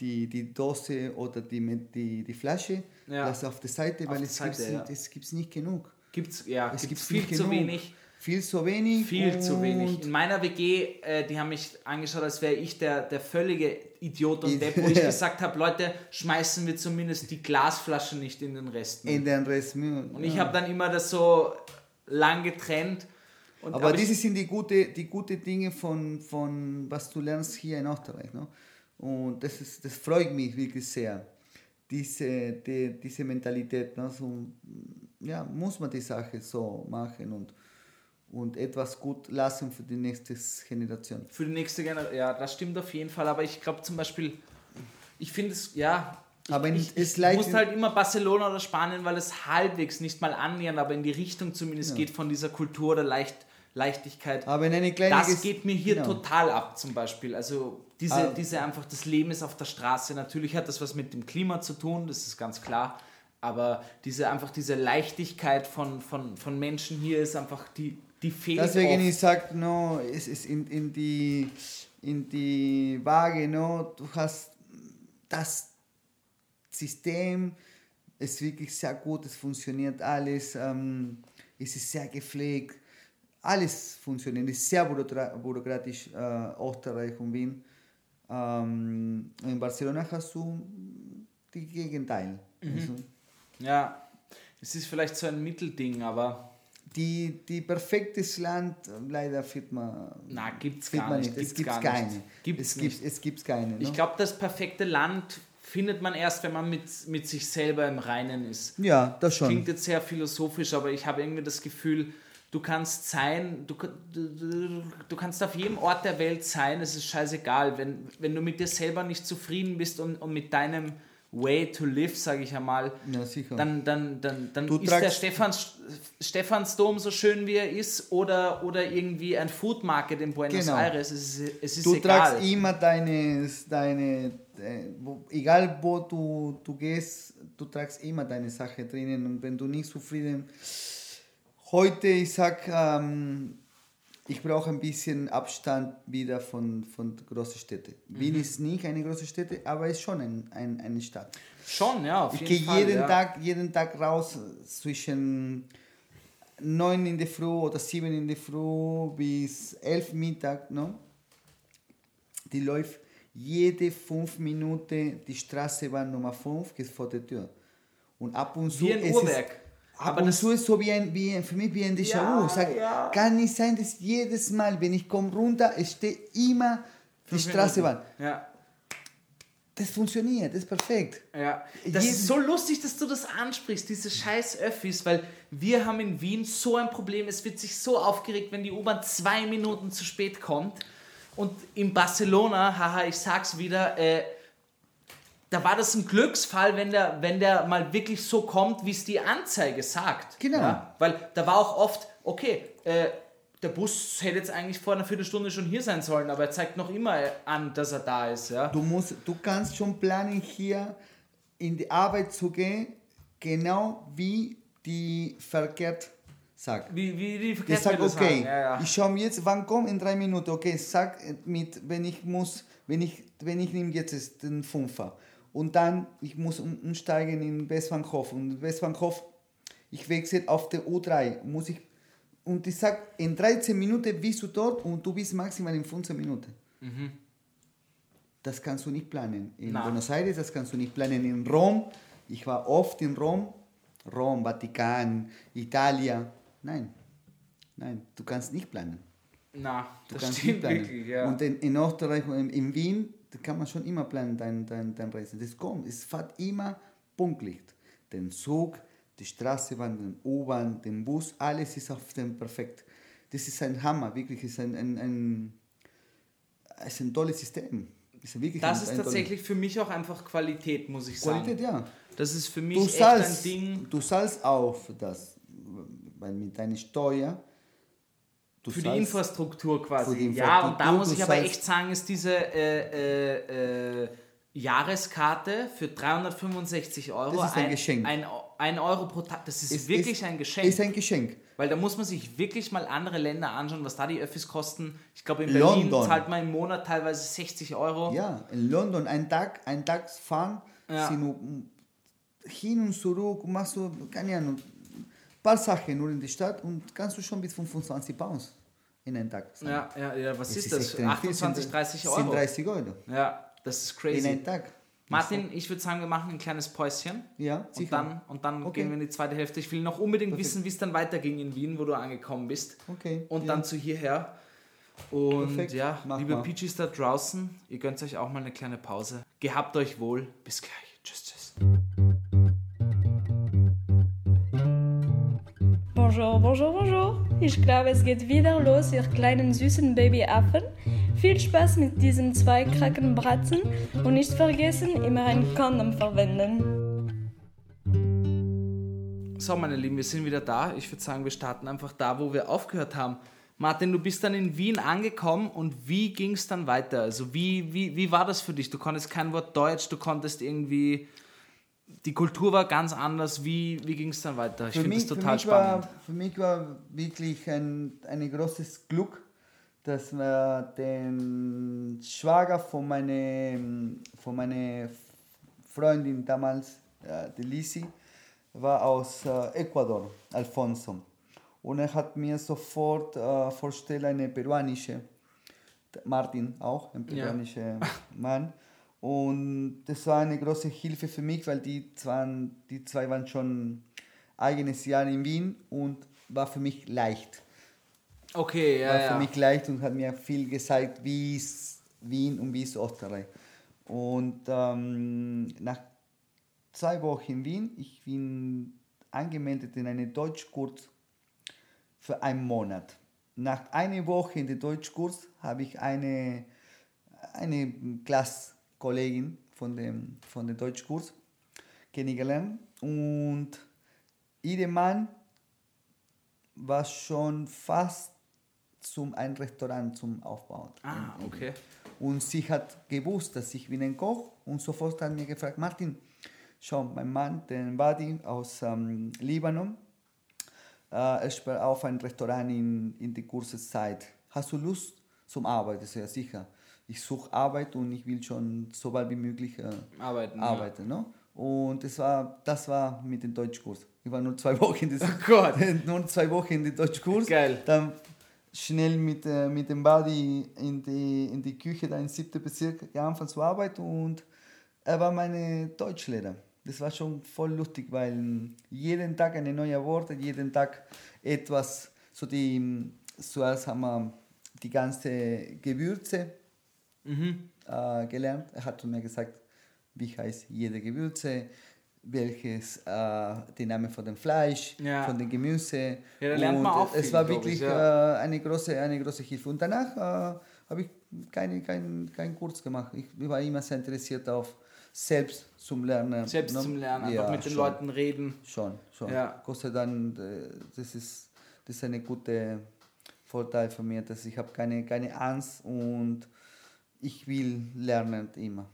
die, die Dose oder die, die, die Flasche, Ja. das auf der Seite, Auf weil es gibt ja. es gibt's nicht genug. Gibt's, ja, Es gibt viel zu genug. wenig. Viel zu wenig. Viel zu wenig. In meiner WG, äh, die haben mich angeschaut, als wäre ich der, der völlige Idiot und Depp, wo ich gesagt habe, Leute, schmeißen wir zumindest die Glasflasche nicht in den Rest. In den Rest. Und ich habe dann immer das so lang getrennt. Und, Aber, diese sind die gute, die gute Dinge von, von was du lernst hier in Österreich. Ne? Und das, ist, das freut mich wirklich sehr. Diese, die, diese Mentalität. Ne? So, ja, muss man die Sache so machen und, und etwas gut lassen für die nächste Generation. Für die nächste Generation, ja, das stimmt auf jeden Fall. Aber ich glaube zum Beispiel, ich finde es, ja, ich, Aber in- ich, ich muss halt immer Barcelona oder Spanien, weil es halbwegs nicht mal annähernd, aber in die Richtung zumindest geht von dieser Kultur der Leicht, Leichtigkeit. Aber in eine kleine das geht mir hier genau. total ab, zum Beispiel. Also diese, Ah. diese einfach, das Leben ist auf der Straße. Natürlich hat das was mit dem Klima zu tun, das ist ganz klar. Aber diese einfach diese Leichtigkeit von, von, von Menschen hier ist einfach die, die fehlt Deswegen oft. ich sage, no, es ist in, in, die, in die Waage, no, du hast das System, ist wirklich sehr gut, es funktioniert alles, ähm, es ist sehr gepflegt, alles funktioniert, es ist sehr bürokra- bürokratisch, äh, Österreich und Wien. Ähm, in Barcelona hast du die Gegenteil. Also, Ja, es ist vielleicht so ein Mittelding, aber die, die perfektes Land, leider findet man, na, gibt's gar man nicht. Es gibt keine. Gibt's es nicht. Gibt, es gibt keine. Ne? Ich glaube, das perfekte Land findet man erst, wenn man mit, mit sich selber im Reinen ist. ja, das schon. Klingt jetzt sehr philosophisch, aber ich habe irgendwie das Gefühl, du kannst sein, du, du, kannst auf jedem Ort der Welt sein, es ist scheißegal. Wenn, wenn du mit dir selber nicht zufrieden bist und, und mit deinem Way to live, sage ich einmal, Ja, dann, dann, dann, dann Du ist der Stephans, Stephansdom so schön, wie er ist, oder, oder irgendwie ein Food Market in Buenos Genau. Aires. Es ist, es ist du egal. tragst immer deine, deine äh, wo, egal wo du, du gehst, du tragst immer deine Sache drinnen und wenn du nicht zufrieden heute, ich sag, ähm, ich brauche ein bisschen Abstand wieder von, von großen Städten. Wien Mhm. ist nicht eine große Städte, aber ist schon ein, ein, eine Stadt. Schon, ja, auf Ich gehe Fall. jeden ja. Tag, jeden Tag raus zwischen 9 in der Früh oder 7 in der Früh bis 11 Mittag. No? Die läuft jede 5 Minuten die Straßenbahn Nummer 5 geht vor der Tür. Und ab und zu Wie ein Uhrwerk. Aber und das- ist so wie ein, wie ein, für mich wie ein Déjà-vu. Ja, Ich sag, ja. Kann nicht sein, dass jedes Mal, wenn ich komme runter, es steht immer die. Minuten. Ja. Das funktioniert, das ist perfekt. Ja, das Jeden- ist so lustig, dass du das ansprichst, diese scheiß Öffis, weil wir haben in Wien so ein Problem, es wird sich so aufgeregt, wenn die U-Bahn zwei Minuten zu spät kommt. Und in Barcelona, haha, ich sag's wieder, äh, da war das ein Glücksfall, wenn der, wenn der mal wirklich so kommt, wie es die Anzeige sagt. Genau. Ja, weil da war auch oft, okay, äh, der Bus hätte jetzt eigentlich vor einer Viertelstunde schon hier sein sollen, aber er zeigt noch immer an, dass er da ist. Ja? Du, musst, du kannst schon planen, hier in die Arbeit zu gehen, genau wie die verkehrt sagt. Wie, wie die Ich Verkehrsmittel sag, okay. Ja, ja. ich schaue mir jetzt, wann kommt in drei Minuten, okay, sag mit, wenn ich muss, wenn ich, wenn ich nehme jetzt den Fünfer und dann, ich muss um- umsteigen in Westbahnhof und Westbahnhof, ich wechsle auf der U3, muss ich, und ich sag, in 13 Minuten bist du dort und du bist maximal in 15 Minuten. Das kannst du nicht planen. In Na. Buenos Aires, das kannst du nicht planen. In Rom, ich war oft in Rom, Rom, Vatikan, Italien. Nein, nein, du kannst nicht planen. Na, Du das kannst stimmt wirklich, ja. Und in, in Österreich in, in Wien, da kann man schon immer planen, dein, dein, dein Reisen. Das kommt, es fährt immer pünktlich. Den Zug, die Straßenbahn, den U-Bahn, den Bus, alles ist auf dem perfekt. Das ist ein Hammer, wirklich, es ist ein, ein, ein, es ist ein tolles System. Ist das ist tatsächlich für mich auch einfach Qualität, muss ich sagen. Qualität, ja. Das ist für mich Du echt zahlst, ein Ding du zahlst für das, weil mit deiner Steuer. Du für die Infrastruktur quasi. die ja, und da Infrastruktur, muss ich aber echt sagen, ist diese äh, äh, äh, Jahreskarte für 365 Euro Das ist ein Geschenk. Ein, ein Euro pro Tag, das ist Es wirklich ist- ein Geschenk. Ist ein Geschenk. Weil da muss man sich wirklich mal andere Länder anschauen, was da die Öffis kosten. Ich glaube, in Berlin London. zahlt man im Monat teilweise 60 Euro. Ja, in London ein Tag, ein Tag fahren, Ja. hin und zurück, machst du, keine Ahnung, ein paar Sachen nur in die Stadt und kannst du schon bis 25 Pounds in einen Tag. zahlen. Ja, ja, ja, was Das ist, das? extrem viel, 28, sind- 30 Sind Euro. 30 Euro. Ja, Das ist in crazy. einem Tag. Martin, ich würde sagen, wir machen ein kleines Päuschen. Ja, Und sicher. dann, und dann Okay. gehen wir in die zweite Hälfte. Ich will noch unbedingt wissen, wie es dann weiterging in Wien, wo du angekommen bist. Okay, Und ja. dann zu hierher. Und Perfekt, ja, mach liebe mal. Peaches da draußen, ihr gönnt euch auch mal eine kleine Pause. Gehabt euch wohl. Bis gleich. Tschüss, tschüss. Bonjour, bonjour, bonjour. Ich glaube, es geht wieder los, ihr kleinen süßen Babyaffen. Viel Spaß mit diesen zwei kranken Bratzen und nicht vergessen, immer ein Kondom verwenden. So, meine Lieben, wir sind wieder da. Ich würde sagen, wir starten einfach da, wo wir aufgehört haben. Martin, du bist dann in Wien angekommen und wie ging es dann weiter? Also wie, wie, wie war das für dich? Du konntest kein Wort Deutsch, du konntest irgendwie... Die Kultur war ganz anders. Wie, wie ging es dann weiter? Ich Für finde das für total mich spannend. War, für mich war wirklich ein, ein großes Glück, dass wir den Schwager von meiner, von meiner Freundin damals, äh, die Lisi, war aus äh, Ecuador, Alfonso. Und er hat mir sofort äh, vorgestellt, eine peruanische, Martin auch, ein Ja. peruanischer Mann. Und das war eine große Hilfe für mich, weil die zwei, die zwei waren schon eigenes Jahr in Wien und war für mich leicht. Okay, ja, War ja. für mich leicht und hat mir viel gezeigt, wie ist Wien und wie ist Österreich. Und ähm, nach zwei Wochen in Wien, ich bin angemeldet in einen Deutschkurs für einen Monat. Nach einer Woche in den Deutschkurs habe ich eine, eine Klasskollegin von dem, von dem Deutschkurs kennengelernt und ihr Mann war schon fast zum ein Restaurant zum Aufbauen. Ah, okay. Und sie hat gewusst, dass ich bin ein Koch und sofort hat mir gefragt, Martin, schau, mein Mann, den Badi aus ähm, Libanon, äh, er spielt auf ein Restaurant in, in die kurze Zeit. Hast du Lust zum Arbeiten? Sehr sicher. Ich suche Arbeit und ich will schon so bald wie möglich äh, Arbeiten, ja. arbeiten. Ne? Und das war, das war mit dem Deutschkurs. Ich war nur zwei Wochen in diesem Oh Gott. nur zwei Wochen in den Deutschkurs. Geil. Dann schnell mit, äh, mit dem Buddy in die, in die Küche, da im siebten Bezirk, angefangen zu arbeiten und er war meine Deutschlehrer. Das war schon voll lustig, weil jeden Tag eine neue Worte, jeden Tag etwas, so die, zuerst haben wir die ganze Gewürze äh, gelernt. Er hat zu mir gesagt, wie heißt jede Gewürze, welches äh, der Name von dem Fleisch, Ja. von dem Gemüse. Ja, lernt man Und auch es viel, war glaub wirklich ich, ja. äh, eine, große, eine große Hilfe. Und danach äh, habe ich keinen kein, kein Kurs gemacht. Ich war immer sehr interessiert auf selbst zum Lernen. Selbst ne? zum Lernen, einfach Ja, mit den schon. Leuten reden. Schon, schon. Ja. Gott sei Dank, äh, das ist, das ist eine gute Vorteil von mir, dass ich habe keine, keine Angst und ich will lernen immer.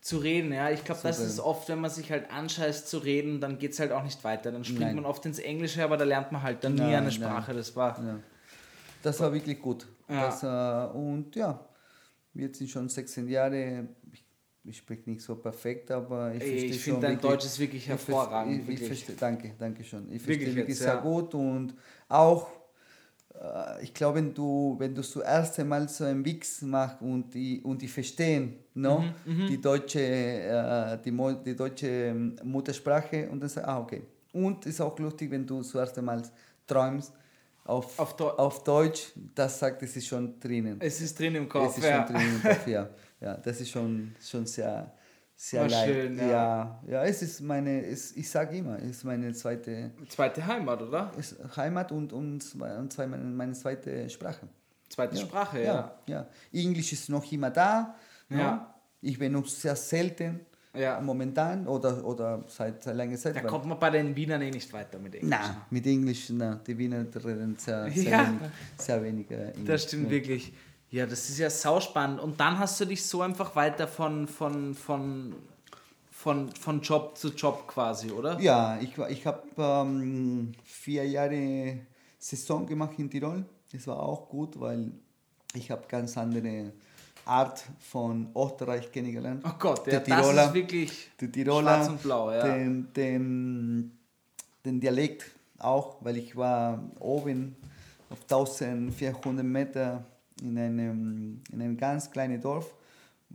Zu reden, ja. Ich glaube, das ist oft, wenn man sich halt anscheißt zu reden, dann geht es halt auch nicht weiter. Dann springt Nein. man oft ins Englische, aber da lernt man halt dann nie Nein, eine nein. Sprache. Das war. Ja. Das war wirklich gut. Ja. Das, äh, und ja, wir sind schon 16 Jahre. Ich, ich spreche nicht so perfekt, aber ich verstehe ich finde, dein wirklich- Deutsch ist wirklich ich hervorragend, Ich, ich wirklich. verstehe, danke, danke schon. Ich Wirklich verstehe wirklich jetzt, sehr ja. gut und auch, ich glaube, wenn du, wenn du zuerst einmal so einen Wix machst und die, und die verstehen no? Mhm, die, deutsche, äh, die, die deutsche ähm, Muttersprache und dann sagst ah, okay. Und es ist auch lustig, wenn du zuerst einmal träumst auf, Auf auf Deutsch, das sagt, es ist schon drinnen. Es ist drin im Kopf. Es ist ja. schon drinnen im Kopf, ja. ja. Das ist schon, schon sehr, sehr War leicht. schön, ja. ja. ja, es ist meine, es, ich sage immer, es ist meine zweite Zweite Heimat, oder? ist Heimat und, und, zwei- und zwei, meine, meine zweite Sprache. Zweite Ja. Sprache, ja. ja. ja. Englisch ist noch immer da. Ja. Ja. Ich benutze sehr selten Ja. momentan oder, oder seit, seit langer Zeit. Da kommt man bei den Wienern eh nicht weiter mit Englisch. na, mit Englisch, na, die Wiener reden sehr, sehr wenig, sehr wenig äh, Englisch. Das stimmt wirklich. Ja, das ist ja sauspannend. Und dann hast du dich so einfach weiter von, von, von, von, von Job zu Job quasi, oder? Ja, ich, ich habe ähm, vier Jahre Saison gemacht in Tirol. Das war auch gut, weil ich habe ganz andere Art von Österreich kennengelernt. Oh Gott, Der ja, das Tiroler- ist wirklich Die Tiroler, schwarz und blau, ja. den, den, den Dialekt auch, weil ich war oben auf 1400 Meter in einem, in einem ganz kleinen Dorf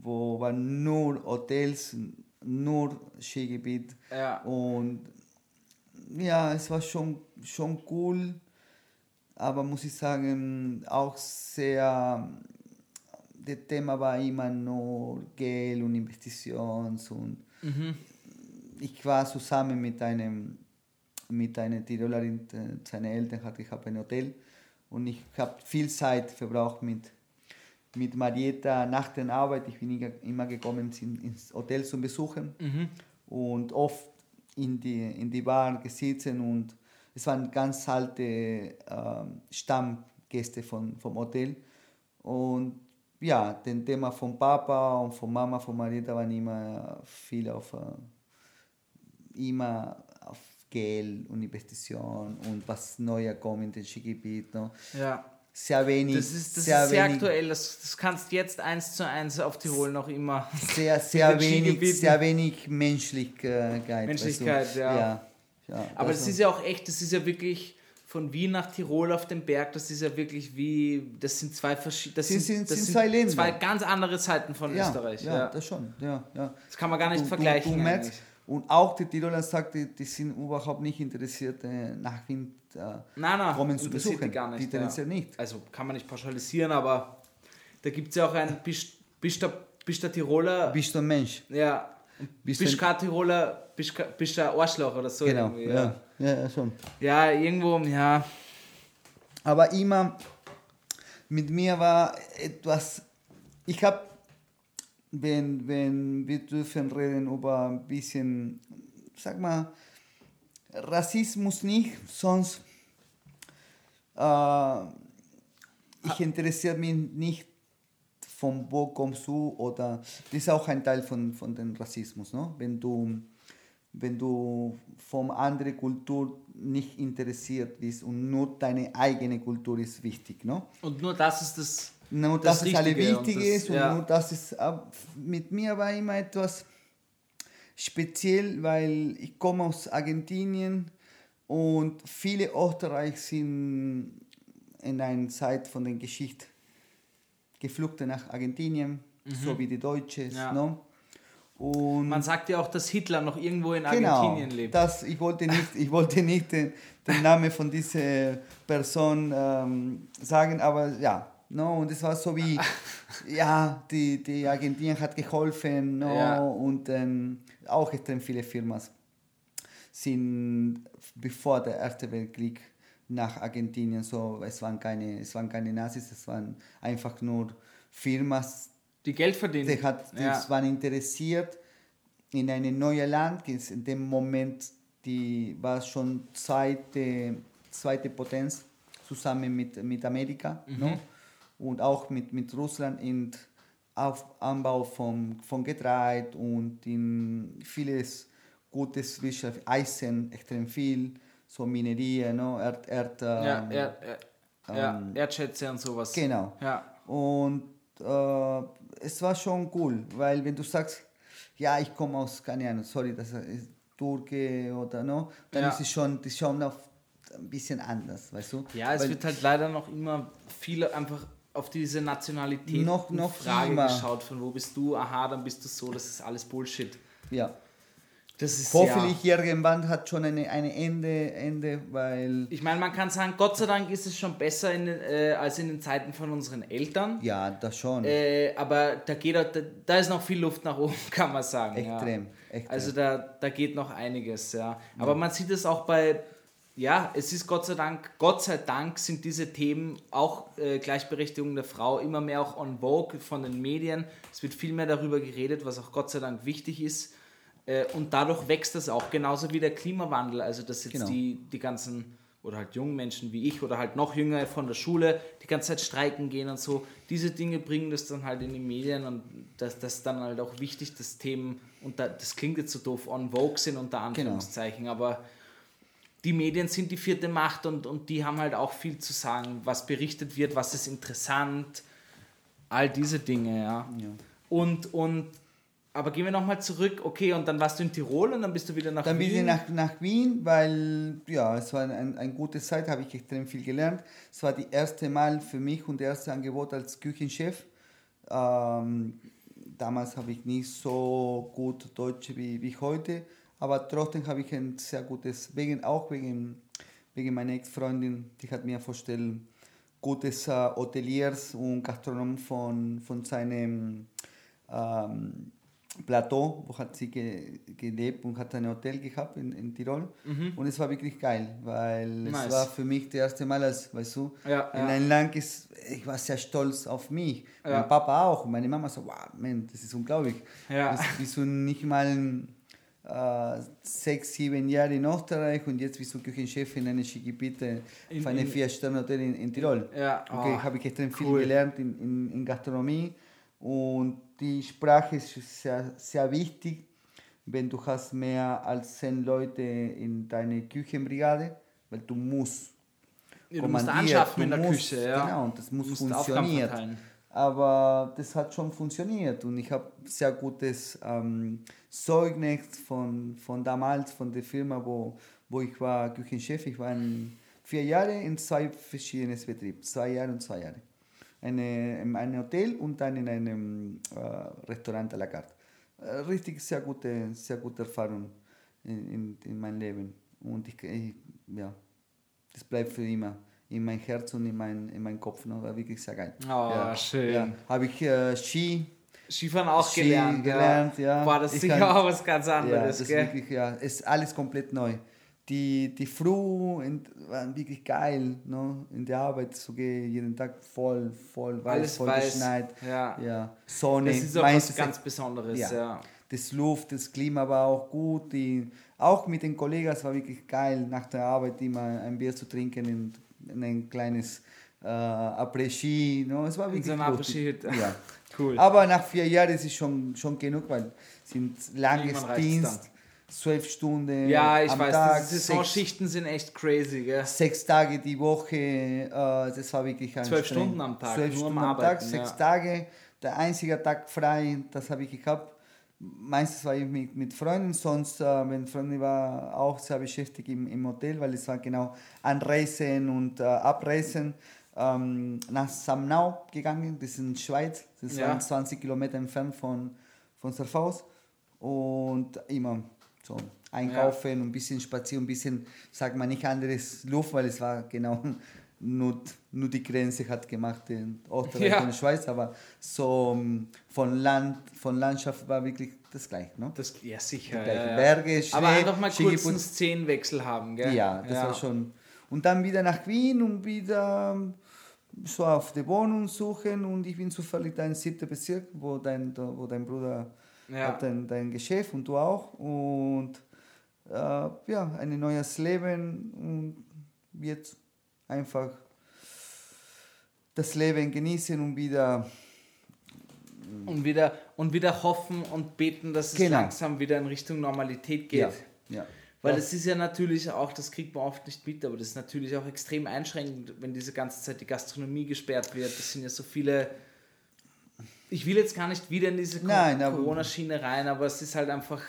wo waren nur Hotels, nur Skigebiet. Ja. Und ja, es war schon, schon cool, aber muss ich sagen, auch sehr, das Thema war immer nur Geld und Investitions und ich war zusammen mit einem, mit einer Tirolerin, äh, seine Eltern hatte ich habe ein Hotel und ich habe viel Zeit verbraucht mit, mit Marietta nach der Arbeit. Ich bin immer- gekommen ins Hotel zum Besuchen. Und oft in die, in die Bar gesessen und es waren ganz alte ähm, Stammgäste von, vom Hotel. Und ja, das Thema von Papa und von Mama, von Marietta waren immer viel auf, äh, immer auf Geld und Investition und was Neuer kommt in den Skigebiet. No? Ja. Sehr wenig. Das ist, das sehr ist sehr wenig, aktuell. Das, das kannst jetzt eins zu eins auf Tirol noch immer. Sehr, sehr den wenig, sehr wenig Menschlichkeit. weißt Menschlichkeit, du? ja. ja. ja Aber das das ist ja auch echt, das ist ja wirklich von Wien nach Tirol auf dem Berg, das ist ja wirklich wie, das sind zwei verschiedene, das sind, sind- das sind sind zwei Länder. zwei ganz andere Seiten von ja, Österreich. Ja, Ja, das schon. Ja, ja. Das kann man gar nicht Du- vergleichen. Du, du merkst, eigentlich. Und auch die Tiroler sagt, die, die sind überhaupt nicht interessiert, äh, nach Wien äh, Nein, nein, kommen zu besuchen. die gar nicht. Die interessiert ja. nicht. Also kann man nicht pauschalisieren, aber da gibt es ja auch ein, bist, bist, der, bist der Tiroler, Bist du ein Mensch? ja, bist bist, ein- kein Tiroler, bist, bist ein Arschloch oder so. Genau, irgendwie, ja. Ja, ja, schon. ja, irgendwo, ja, Aber immer mit mir war etwas, ich habe, wenn, wenn wir dürfen reden über ein bisschen, sag mal, Rassismus nicht, sonst äh, ich interessiere mich nicht von wo kommst du oder das ist auch ein Teil von, von dem Rassismus, no? wenn du wenn du von anderer Kultur nicht interessiert bist und nur deine eigene Kultur ist wichtig, no? und nur das ist das, Nur Das das, ist alle wichtig das- ist und ja. nur das ist mit mir war immer etwas speziell, weil ich komme aus Argentinien und viele Österreich sind in einer Zeit von der Geschichte geflucht nach Argentinien, so wie die Deutschen, Mhm. Ja. no? Und man sagt ja auch, dass Hitler noch irgendwo in Genau, Argentinien lebt. das, ich, wollte nicht, ich wollte nicht den, den Namen von dieser Person ähm, sagen, aber ja. No, und es war so wie, ja, die, die Argentinien hat geholfen no, Ja. und ähm, auch extrem viele Firmen sind bevor der Erste Weltkrieg nach Argentinien, so, es waren keine, es waren keine Nazis, es waren einfach nur Firmen, die Geld verdienen. die, hat, die ja. waren interessiert in ein neues Land. In dem Moment die war schon zweite, zweite Potenz zusammen mit, mit Amerika no? Und auch mit, mit Russland in auf Anbau von, von Getreide und in vieles gutes Wirtschaft, Eisen extrem viel, so Minerie, no? Erd, Erd, ja, ähm, er, er, ja, Erdschätze und sowas. Genau. Ja. Und äh, es war schon cool, weil wenn du sagst, ja, ich komme aus, keine Ahnung, sorry, das ist Türke oder no, dann Ja. ist es schon, ist schon auf, ein bisschen anders, weißt du? Ja, es weil, wird halt leider noch immer viel einfach auf diese Nationalität Noch- noch Frage immer. geschaut, von wo bist du, aha, dann bist du so, das ist alles Bullshit. ja. Das ist Hoffentlich ja. irgendwann hat schon eine, eine Ende, Ende, weil Ich meine, man kann sagen, Gott sei Dank ist es schon besser in, äh, als in den Zeiten von unseren Eltern. ja, das schon. Äh, aber da geht da, da ist noch viel Luft nach oben, kann man sagen. Extrem, ja. extrem. Also da, da geht noch einiges, ja. Aber man sieht es auch bei, ja, es ist Gott sei Dank, Gott sei Dank sind diese Themen auch äh, Gleichberechtigung der Frau immer mehr auch on vogue von den Medien. Es wird viel mehr darüber geredet, was auch Gott sei Dank wichtig ist. Äh, und dadurch wächst das auch, genauso wie der Klimawandel. Also dass jetzt Genau. die, die ganzen oder halt jungen Menschen wie ich oder halt noch jünger von der Schule die ganze Zeit streiken gehen und so. Diese Dinge bringen das dann halt in die Medien und das, das ist dann halt auch wichtig, dass Themen, und da, das klingt jetzt so doof, on vogue sind unter Anführungszeichen, aber die Medien sind die vierte Macht und, und die haben halt auch viel zu sagen, was berichtet wird, was ist interessant, all diese Dinge, ja. Und, und, aber gehen wir nochmal zurück, okay, und dann warst du in Tirol und dann bist du wieder nach Dann bin Wien. ich nach, nach Wien, weil ja, es war ein, eine gute Zeit, habe ich extrem viel gelernt. Es war die erste Mal für mich und das erste Angebot als Küchenchef. Ähm, damals habe ich nicht so gut Deutsch wie, wie heute, aber trotzdem habe ich ein sehr gutes, wegen, auch wegen, wegen meiner Ex-Freundin, die hat mir vorgestellt, gutes äh, Hoteliers und Gastronomen von, von seinem ähm, Plateau, wo hat sie ge, gelebt und hat ein Hotel gehabt in, in Tirol. Und es war wirklich geil, weil Mhm. Nice. es war für mich das erste Mal, als, weißt du, Ja, in ja. ein Land ist, ich war sehr stolz auf mich. Ja. Mein Papa auch. Und meine Mama so, wow, man, das ist unglaublich. Ja. Das du nicht mal äh, sechs, sieben Jahre in Österreich und jetzt bist du Küchenchef in einer Schickipite In- einem in- Vier-Sterne-Hotel in, in Tirol. Ja, Okay, oh, habe ich extrem viel cool. gelernt in, in, in Gastronomie und die Sprache ist sehr, sehr wichtig, wenn du hast mehr als zehn Leute in deiner Küchenbrigade, weil du musst Ja, du musst anschaffen in du der musst- Küche, ja. Genau, und das muss funktionieren. Aber das hat schon funktioniert und ich habe sehr gutes ähm, Zeugnis von, von damals, von der Firma, wo, wo ich war Küchenchef. Ich war in vier Jahre in zwei verschiedenen Betrieben, zwei Jahre und zwei Jahre. Eine, in einem Hotel und dann in einem äh, Restaurant à la carte. Äh, richtig sehr gute, sehr gute Erfahrung in, in, in meinem Leben. Und ich, ich, ja, das bleibt für immer in mein Herz und in mein, in meinen Kopf. Ne? War wirklich sehr geil. Oh, schön. Ja. Habe ich äh, Ski Skifahren auch Ski gelernt. gelernt, ja. Boah, das ist Ich sicher kann- auch was ganz Ja, anderes, das ist gell? wirklich, ja, ist alles komplett neu. Die, die Früh waren wirklich geil, ne? in der Arbeit zu gehen, jeden Tag voll, voll weiß, Alles voll weiß, geschneit. ja. ja. Sonne. Das ist auch was ganz Besonderes, ja. ja. Das Luft, das Klima war auch gut. Die, auch mit den Kollegen, es war wirklich geil, nach der Arbeit immer ein Bier zu trinken und ein kleines äh, Après-Ski. No? Es war In wirklich so gut. Après-Ski-Hütte. Ja. Cool. Aber nach vier Jahren ist es schon, schon genug, weil es sind langes Dienst, zwölf Stunden Ja, ich am weiß, Tag, diese Saisonschichten sind echt crazy, gell? sechs Tage die Woche. Äh, das war wirklich Zwölf anstrengend. Stunden am Tag, Zwölf am Stunden am Tag, Arbeiten, sechs ja. Tage. Der einzige Tag frei, das habe ich gehabt. Meistens war ich mit, mit Freunden, sonst, äh, wenn Freunde war, auch sehr beschäftigt im, im Hotel, weil es war genau Anreisen und äh, Abreisen. Ähm, nach Samnau gegangen, das ist in Schweiz, das Ja. waren 20 Kilometer entfernt von, von Surfaus. Und immer so einkaufen, ein bisschen spazieren, ein bisschen, sagt man nicht anderes Luft, weil es war genau nur, nur die Grenze hat gemacht in Österreich Ja. und Schweiz, aber so ähm, von Land, von Landschaft war wirklich das gleiche. Ne? Das, ja, sicher. Ja, ja. Berge, Schnee, Aber einfach mal kurz einen Szenenwechsel haben, gell? Ja, das war schon. Und dann wieder nach Wien und wieder ähm, so auf die Wohnung suchen und ich bin zufällig da im siebten Bezirk, wo dein, wo dein Bruder hat dein, dein Geschäft und du auch. Und äh, ja, ein neues Leben und jetzt einfach das Leben genießen und wieder Und wieder, und wieder hoffen und beten, dass es Genau. langsam wieder in Richtung Normalität geht. ja, ja. Weil Das- es ist ja natürlich auch, das kriegt man oft nicht mit, aber das ist natürlich auch extrem einschränkend, wenn diese ganze Zeit die Gastronomie gesperrt wird. Das sind ja so viele. Ich will jetzt gar nicht wieder in diese Corona-Schiene rein, aber es ist halt einfach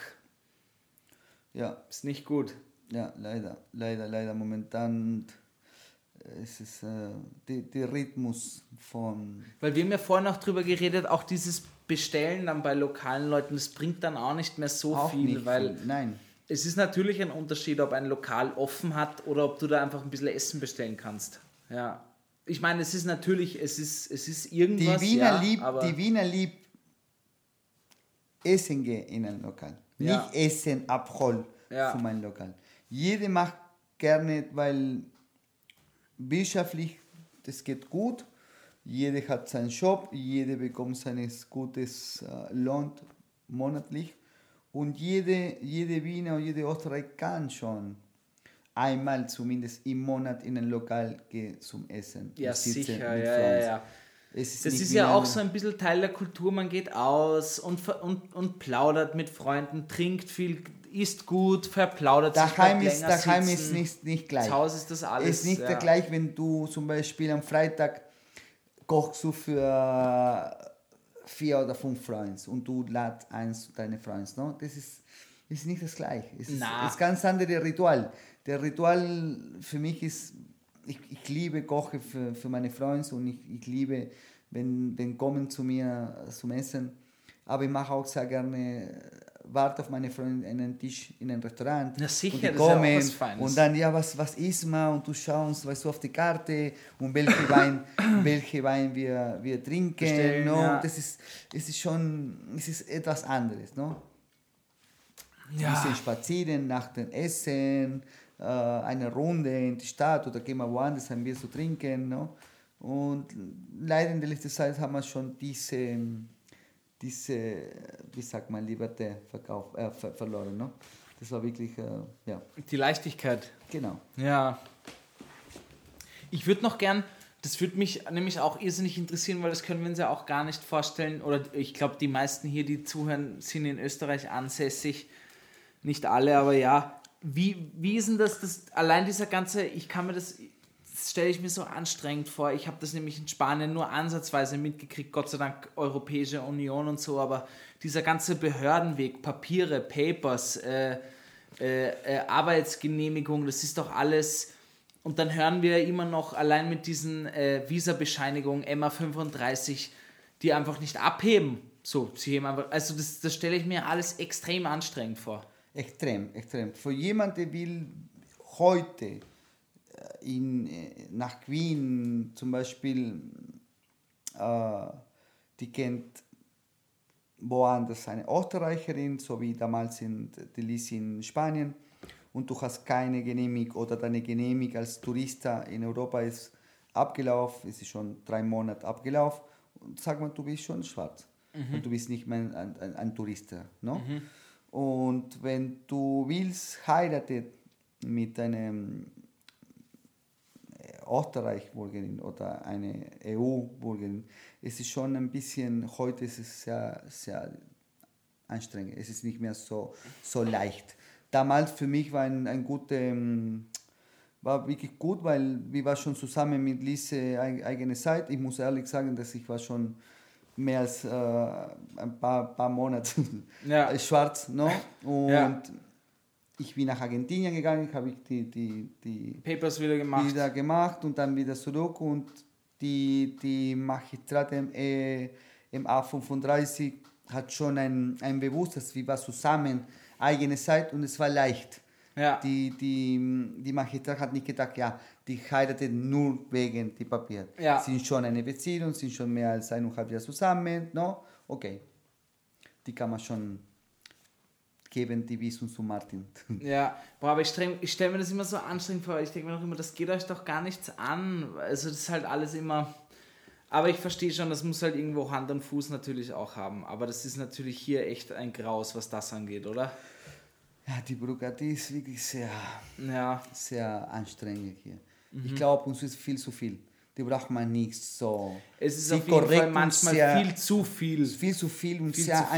ja, ist nicht gut. Ja, leider, leider, leider momentan es ist äh, der die Rhythmus von Weil wir haben ja vorhin auch drüber geredet, auch dieses Bestellen dann bei lokalen Leuten, das bringt dann auch nicht mehr so auch viel, weil viel. Nein, es ist natürlich ein Unterschied, ob ein Lokal offen hat oder ob du da einfach ein bisschen Essen bestellen kannst. Ja. Ich meine, es ist natürlich, es ist, es ist die irgendwas. Wiener ja, liebt, die Wiener liebt Essen gehen in ein Lokal, Ja. nicht Essen abholen Ja. von meinem Lokal. Jeder macht gerne, weil wirtschaftlich das geht gut. Jeder hat seinen Job, jeder bekommt sein gutes äh, Lohn monatlich und jede, jede Wiener und jede Österreich kann schon einmal zumindest im Monat in ein Lokal gehen zum Essen. ja, sicher, ja, ja, ja. Das ist ja auch so ein bisschen Teil der Kultur. Man geht aus und, und, und plaudert mit Freunden, trinkt viel, isst gut, verplaudert sich, Daheim bleibt ist, daheim sitzen. ist nicht, nicht gleich. Zu Hause ist das alles. ist nicht ja. gleich, wenn du zum Beispiel am Freitag kochst du für vier oder fünf Freunde und du ladst eins deine Freunde. No? Das ist, ist nicht das gleiche. Es ist, ist ganz andere Ritual. Der Ritual für mich ist, ich, ich liebe Koche für, für meine Freunde und ich, ich liebe, wenn, wenn kommen zu mir zum Essen. aber ich mache auch sehr gerne, warte auf meine Freundin an einen Tisch in einem Restaurant. Na sicher, und die das ist ja auch kommen was. Und dann, ja, was, was isst man? Und du schaust, weißt du, auf die Karte und welche Wein, welche Wein wir, wir trinken. Bestellen, no? ja. Das ist, es ist schon, es ist etwas anderes, no? Ein Ja. bisschen spazieren nach dem Essen, äh, eine Runde in die Stadt oder gehen wir woanders ein Bier zu trinken. No? Und leider in der letzten Zeit haben wir schon diese, diese wie sagt man, Liberté verkauf, äh, ver verloren. No? Das war wirklich, äh, ja, Die Leichtigkeit. genau. Ja. Ich würde noch gern, das würde mich nämlich auch irrsinnig interessieren, weil das können wir uns ja auch gar nicht vorstellen. Oder ich glaube, die meisten hier, die zuhören, sind in Österreich ansässig. Nicht alle, aber ja. Wie, wie ist denn das, das, allein dieser ganze, ich kann mir das, das stelle ich mir so anstrengend vor. Ich habe das nämlich in Spanien nur ansatzweise mitgekriegt, Gott sei Dank Europäische Union und so, aber dieser ganze Behördenweg, Papiere, Papers, äh, äh, äh, Arbeitsgenehmigung, das ist doch alles. Und dann hören wir immer noch allein mit diesen äh, Visa-Bescheinigungen MA35, die einfach nicht abheben. So, sie heben einfach, also das, das stelle ich mir alles extrem anstrengend vor. Extrem, extrem. Für jemanden, der will heute in, äh, nach Wien zum Beispiel, äh, die kennt woanders eine Österreicherin, so wie damals in, die Liz in Spanien, und du hast keine Genehmigung oder deine Genehmigung als Tourist in Europa ist abgelaufen, es ist schon drei Monate abgelaufen, und sag mal, du bist schon schwarz und du bist nicht mehr ein, ein, ein Tourist. No? Und wenn du willst, heiraten mit einem Österreich-Bürgerin oder eine EU-Bürgerin, es ist schon ein bisschen, heute ist es sehr, sehr anstrengend. Es ist nicht mehr so, so leicht. Damals für mich war ein, ein guter, ähm, war wirklich gut, weil wir waren schon zusammen mit Lise eig- eigene Zeit. Ich muss ehrlich sagen, dass ich war schon mehr als äh, ein paar, paar Monate Ja. schwarz, no? Und Ja. Ich bin nach Argentinien gegangen, habe ich die, die, die Papers wieder gemacht. wieder gemacht und dann wieder zurück und die, die Magistrate äh, im A35 hat schon ein, ein Bewusstsein, wir waren zusammen, eigene Zeit und es war leicht. Ja. Die, die, die Magistrat hat nicht gedacht, ja, die heiraten nur wegen die Papier. Ja. Sind schon eine Beziehung, sind schon mehr als eineinhalb Jahre zusammen, no? Okay. Die kann man schon geben, die Visum zu Martin. Ja, boah, aber ich, ich stelle mir das immer so anstrengend vor. Ich denke mir noch immer, das geht euch doch gar nichts an. Also das ist halt alles immer. Aber ich verstehe schon, das muss halt irgendwo Hand und Fuß natürlich auch haben. Aber das ist natürlich hier echt ein Graus, was das angeht, oder? Ja, die Bürokratie ist wirklich sehr, Ja, sehr anstrengend hier. Mhm. Ich glaube, uns ist viel zu viel. Die braucht man nicht so. es ist auf jeden korrekt Fall manchmal sehr- viel zu viel. Viel zu viel und Viel sehr viel.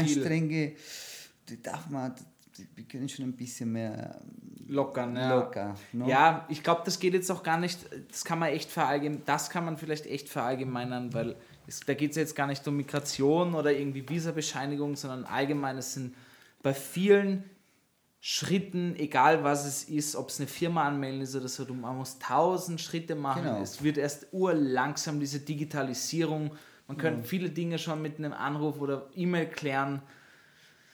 Die darf man, die, wir können schon ein bisschen mehr Lockern, ja. locker. no? Ja, ich glaube, das geht jetzt auch gar nicht, das kann man echt verallgemeinern, das kann man vielleicht echt verallgemeinern, weil es, da geht es jetzt gar nicht um Migration oder irgendwie Visa-Bescheinigung, sondern allgemein, es sind bei vielen Schritten, egal was es ist, ob es eine Firma anmelden ist oder so, man muss tausend Schritte machen. Genau. Es wird erst urlangsam diese Digitalisierung, man könnte viele Dinge schon mit einem Anruf oder E-Mail klären.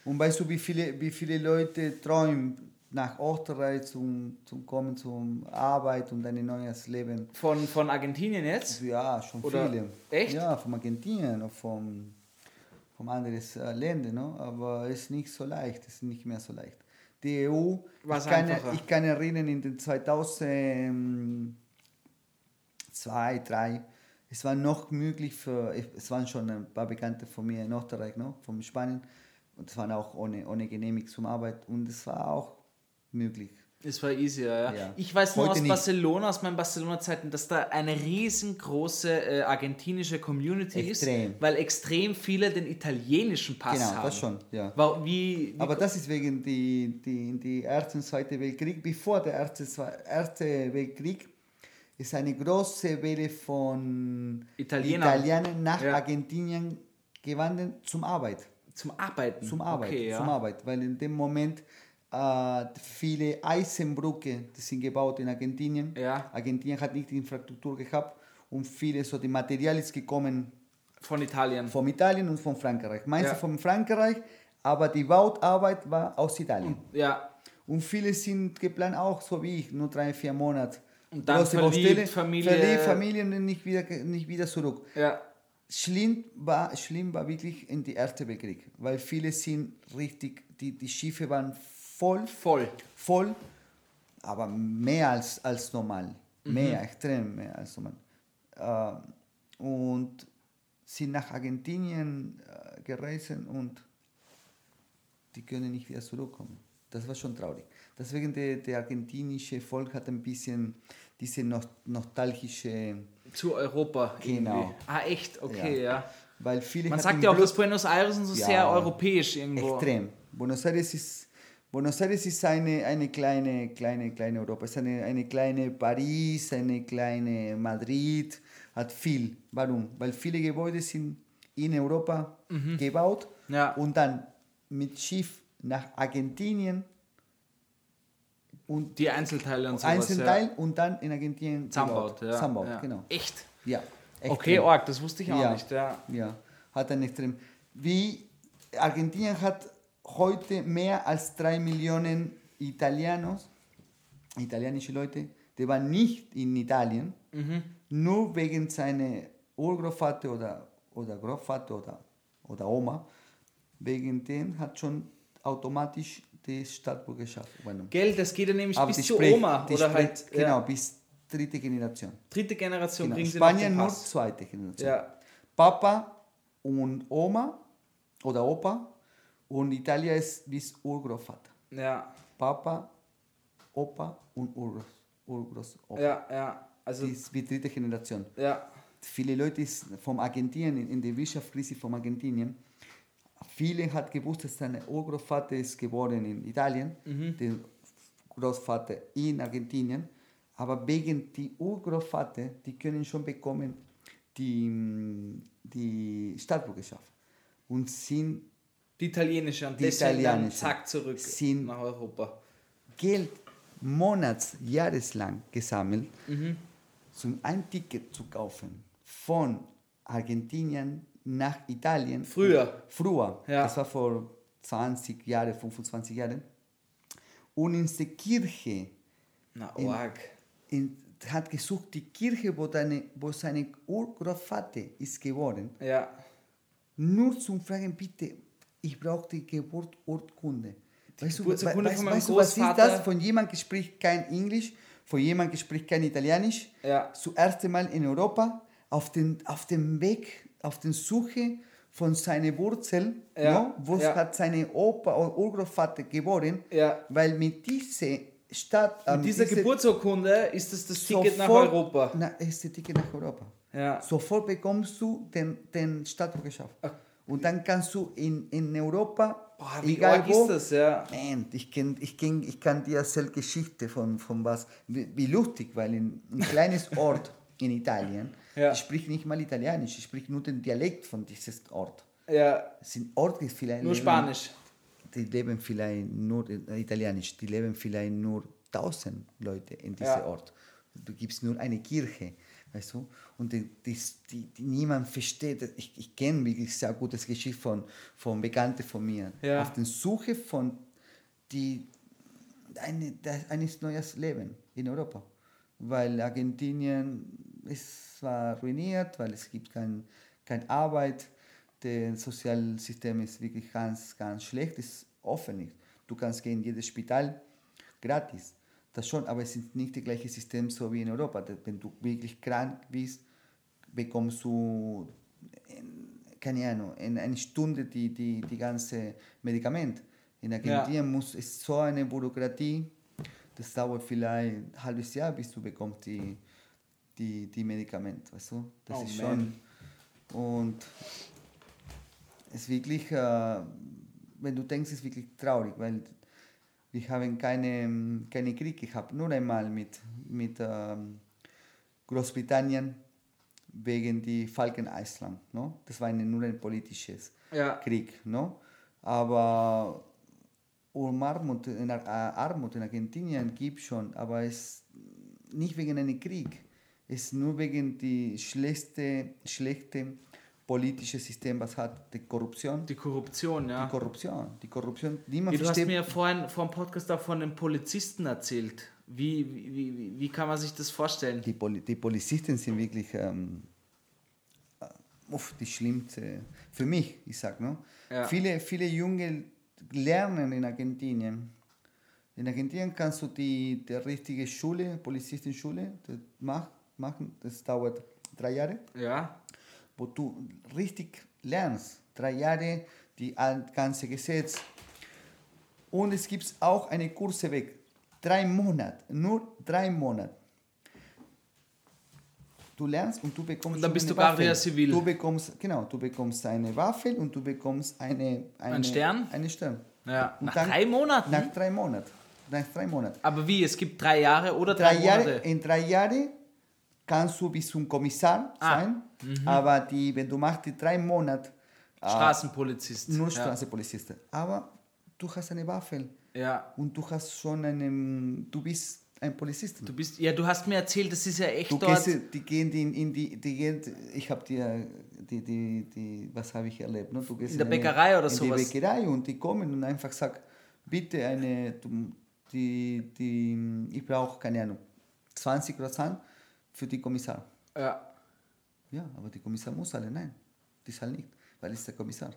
Und weißt du, wie viele, wie viele Leute träumen, nach Österreich zum, zum kommen, zum Arbeit und ein neues Leben? Von, von Argentinien jetzt? Ja, schon Oder- viele. Echt? Ja, von Argentinien und vom, vom anderen äh, Ländern, no? aber es ist nicht so leicht, es ist nicht mehr so leicht. Die EU, War's ich kann, einfacher? ich kann erinnern, in den 2002, 2003, es war noch möglich für, es waren schon ein paar Bekannte von mir in Österreich, no? von Spanien, und es waren auch ohne, ohne Genehmigung zum Arbeit und es war auch möglich. Es war easier, ja. Ja. Ich weiß nur Heute aus nicht. Barcelona, aus meinen Barcelona-Zeiten, dass da eine riesengroße äh, argentinische Community Extrem. ist, weil extrem viele den italienischen Pass Genau, haben. das schon, ja. Wa- Wie, wie Aber das ist wegen die, die, die Ersten und Zweiten Weltkrieg. Bevor der Erste, Erste Weltkrieg ist eine große Welle von Italiener. Italienern nach Ja. Argentinien gewandert zum Arbeit. Zum Arbeiten. Zum Arbeit, Okay, ja. zum Arbeit. Weil in dem Moment äh, viele Eisenbrücke, die sind gebaut in Argentinien. Ja. Argentinien hat nicht die Infrastruktur gehabt und viele so die Material ist gekommen Von Italien. Von Italien und von Frankreich. Meiste Ja. von Frankreich, aber die Bautarbeit war aus Italien. ja. Und viele sind geplant auch, so wie ich, nur drei, vier Monate. Und dann verliebt, Baustelle, Familie- Verliebt, Familien und nicht wieder, nicht wieder zurück. Ja. Schlimm war, schlimm war wirklich in die Erste Weltkrieg, weil viele sind richtig, die, die Schiffe waren voll, Voll. voll, aber mehr als, als normal. Mhm. Mehr, extrem mehr als normal. Äh, und sind nach Argentinien äh, gereist und die können nicht wieder zurückkommen. Das war schon traurig. Deswegen der, der argentinische Volk hat ein bisschen diese no nostalgische, Zu Europa. Genau. Irgendwie. Ah, echt? Okay, ja. weil viele Man sagt ja auch, dass Buenos Aires so Ja. sehr europäisch irgendwo. Extrem. Buenos Aires ist, Buenos Aires ist eine, eine kleine, kleine, kleine Europa. Es ist eine, eine kleine Paris, eine kleine Madrid, hat viel. Warum? Weil viele Gebäude sind in Europa gebaut Mhm. Ja. und dann mit Schiff nach Argentinien und Die Einzelteile und sowas. Einzelteil und dann in Argentinien Zusammenbaut, ja. Zusammenbaut, ja. genau. Echt? Ja. Okay, extrem. Org, das wusste ich auch Ja. nicht. Ja. Ja, hat ein extrem. Wie Argentinien hat heute mehr als drei Millionen Italianos, italienische Leute, die waren nicht in Italien, nur wegen seiner Urgroßvater oder, oder Großvater oder, oder Oma, wegen dem hat schon automatisch die Staatsbürgerschaft übernommen. Gell, das geht ja nämlich Aber bis zur Oma. Oder spricht- halt. Genau, Ja. bis dritte Generation. Dritte Generation Genau. Spanien nur zweite Generation. Ja. Papa und Oma oder Opa und Italien ist bis Urgroßvater. Ja, Papa, Opa und Urgroß, Urgroßopa. ja, ja. Also, Das ist die dritte Generation. Ja. Viele Leute ist vom Argentinien, in- in der Wirtschaftskrise von Argentinien, viele hat gewusst, dass sein Urgroßvater ist geboren in Italien, der Großvater in Argentinien, aber wegen die Urgroßvater, die können schon bekommen die, mm, die Staatsbürgerschaft und sind die italienische und Die italienische zack zurück sind- nach Europa. Geld monats, jahreslang gesammelt, um ein Ticket zu kaufen von Argentinien nach Italien. Früher. Früher. Ja. Das war vor 20 Jahren, 25 Jahren. Und in der Kirche Na, In- Org. in, hat gesucht, die Kirche, wo, deine, wo seine Urgroßvater ist geworden, Ja. nur zum Fragen, bitte, ich brauche die Geburtsurkunde. Weißt du, weißt, weißt du, was ist das? Von jemandem spricht kein Englisch, von jemandem spricht kein Italienisch. Ja. Zuerst einmal in Europa, auf, den, auf dem Weg, auf der Suche von seiner Wurzel, Ja, no? wo ja. hat seine Opa oder Urgroßvater geboren, Ja. weil mit dieser Stadt, Mit ähm, dieser diese- Geburtsurkunde ist es das Ticket nach sofort- Europa. Na, ist das Ticket nach Europa. Ja. Sofort bekommst du den, den Staatsbürgerschaft. Und dann kannst du in, in Europa, Boah, wie egal wo, ist das, ja. Man, ich, kenn, ich, kenn, ich kann dir erzählen Geschichte von, von was, wie, wie lustig, weil in ein kleines Ort in Italien, Ja. ich spreche nicht mal Italienisch, ich spreche nur den Dialekt von diesem Ort. Ja, Es sind Orte vielleicht... nur leben- Spanisch. Die leben vielleicht nur äh, Italienisch, die leben vielleicht nur 1000 Leute in diesem Ja. Ort. Du gibst nur eine Kirche, weißt du? Und die, die, die, die niemand versteht. Ich, ich kenne wirklich sehr gutes Geschichte von, von Bekannten von mir. Ja. Auf der Suche von die, eine, eines neues Leben in Europa. Weil Argentinien ist zwar ruiniert, weil es gibt kein, keine Arbeit, das Sozialsystem ist wirklich ganz, ganz schlecht, ist offen nicht. Du kannst gehen in jedes Spital gratis. Das schon, aber es ist nicht das gleiche System so wie in Europa. Wenn du wirklich krank bist, bekommst du, in, keine Ahnung, in einer Stunde die, die, die ganze Medikament. In Argentinien muss es so eine Bürokratie, das dauert vielleicht ein halbes Jahr, bis du bekommst die, die, die Medikamente, weißt du? Das Oh, ist man. schon... Und es ist wirklich, äh, wenn du denkst, ist wirklich traurig, weil wir haben keine, keine Krieg gehabt, nur einmal mit, mit ähm, Großbritannien wegen die Falkeneisland. No? Das war eine, nur ein politisches Ja. Krieg. No? Aber um Armut in, äh, Armut in Argentinien gibt schon, aber es nicht wegen einem Krieg. Ist nur wegen die schlechte, schlechte politische System, was hat die Korruption. Die Korruption, ja. Die Korruption, die Korruption, niemand Ja, du hast versteht. mir ja vorhin vor dem Podcast auch von den Polizisten erzählt. Wie, wie, wie, wie kann man sich das vorstellen? die, Poli die Polizisten sind wirklich ähm, äh, uff, die schlimmste, für mich, ich sag, ne? Ja. Viele, viele Junge lernen in Argentinien. In Argentinien kannst du die, die richtige Schule, Polizistenschule, das mach, machen, das dauert drei Jahre, Ja, wo du richtig lernst. Drei Jahre, die ganze Gesetz. Und es gibt auch eine Kurse weg. Drei Monate, nur drei Monate. Du lernst und du bekommst Und dann bist eine du Guardia. Civil. Du bekommst, genau, du bekommst eine Waffe und du bekommst eine, eine Ein Stern? Einen Stern. ja. Und nach dann- drei Monaten? Nach drei Monaten. Nach drei Monaten. Aber wie? Es gibt drei Jahre oder drei, Drei Jahre, Monate? in drei Jahren kannst du bis zum Kommissar Ah, sein, aber die, wenn du machst die drei Monate äh, Straßenpolizist. nur ja. Straßenpolizist, aber du hast eine Waffe Ja. und du hast schon einen, du bist ein Polizist. Du bist, ja, du hast mir erzählt, das ist ja echt Du dort. gehst, die gehen in, in die, die gehen, ich habe dir, die, die, die, was habe ich erlebt? Ne? Du gehst In der eine- Bäckerei oder in sowas? die Bäckerei und die kommen und einfach sagen, bitte eine, die, die, ich brauche, keine Ahnung, 20 Croissant für die Kommissar. ja. Ja, aber die Kommissar muss alle, nein, die zahlen nicht, weil es ist der Kommissar,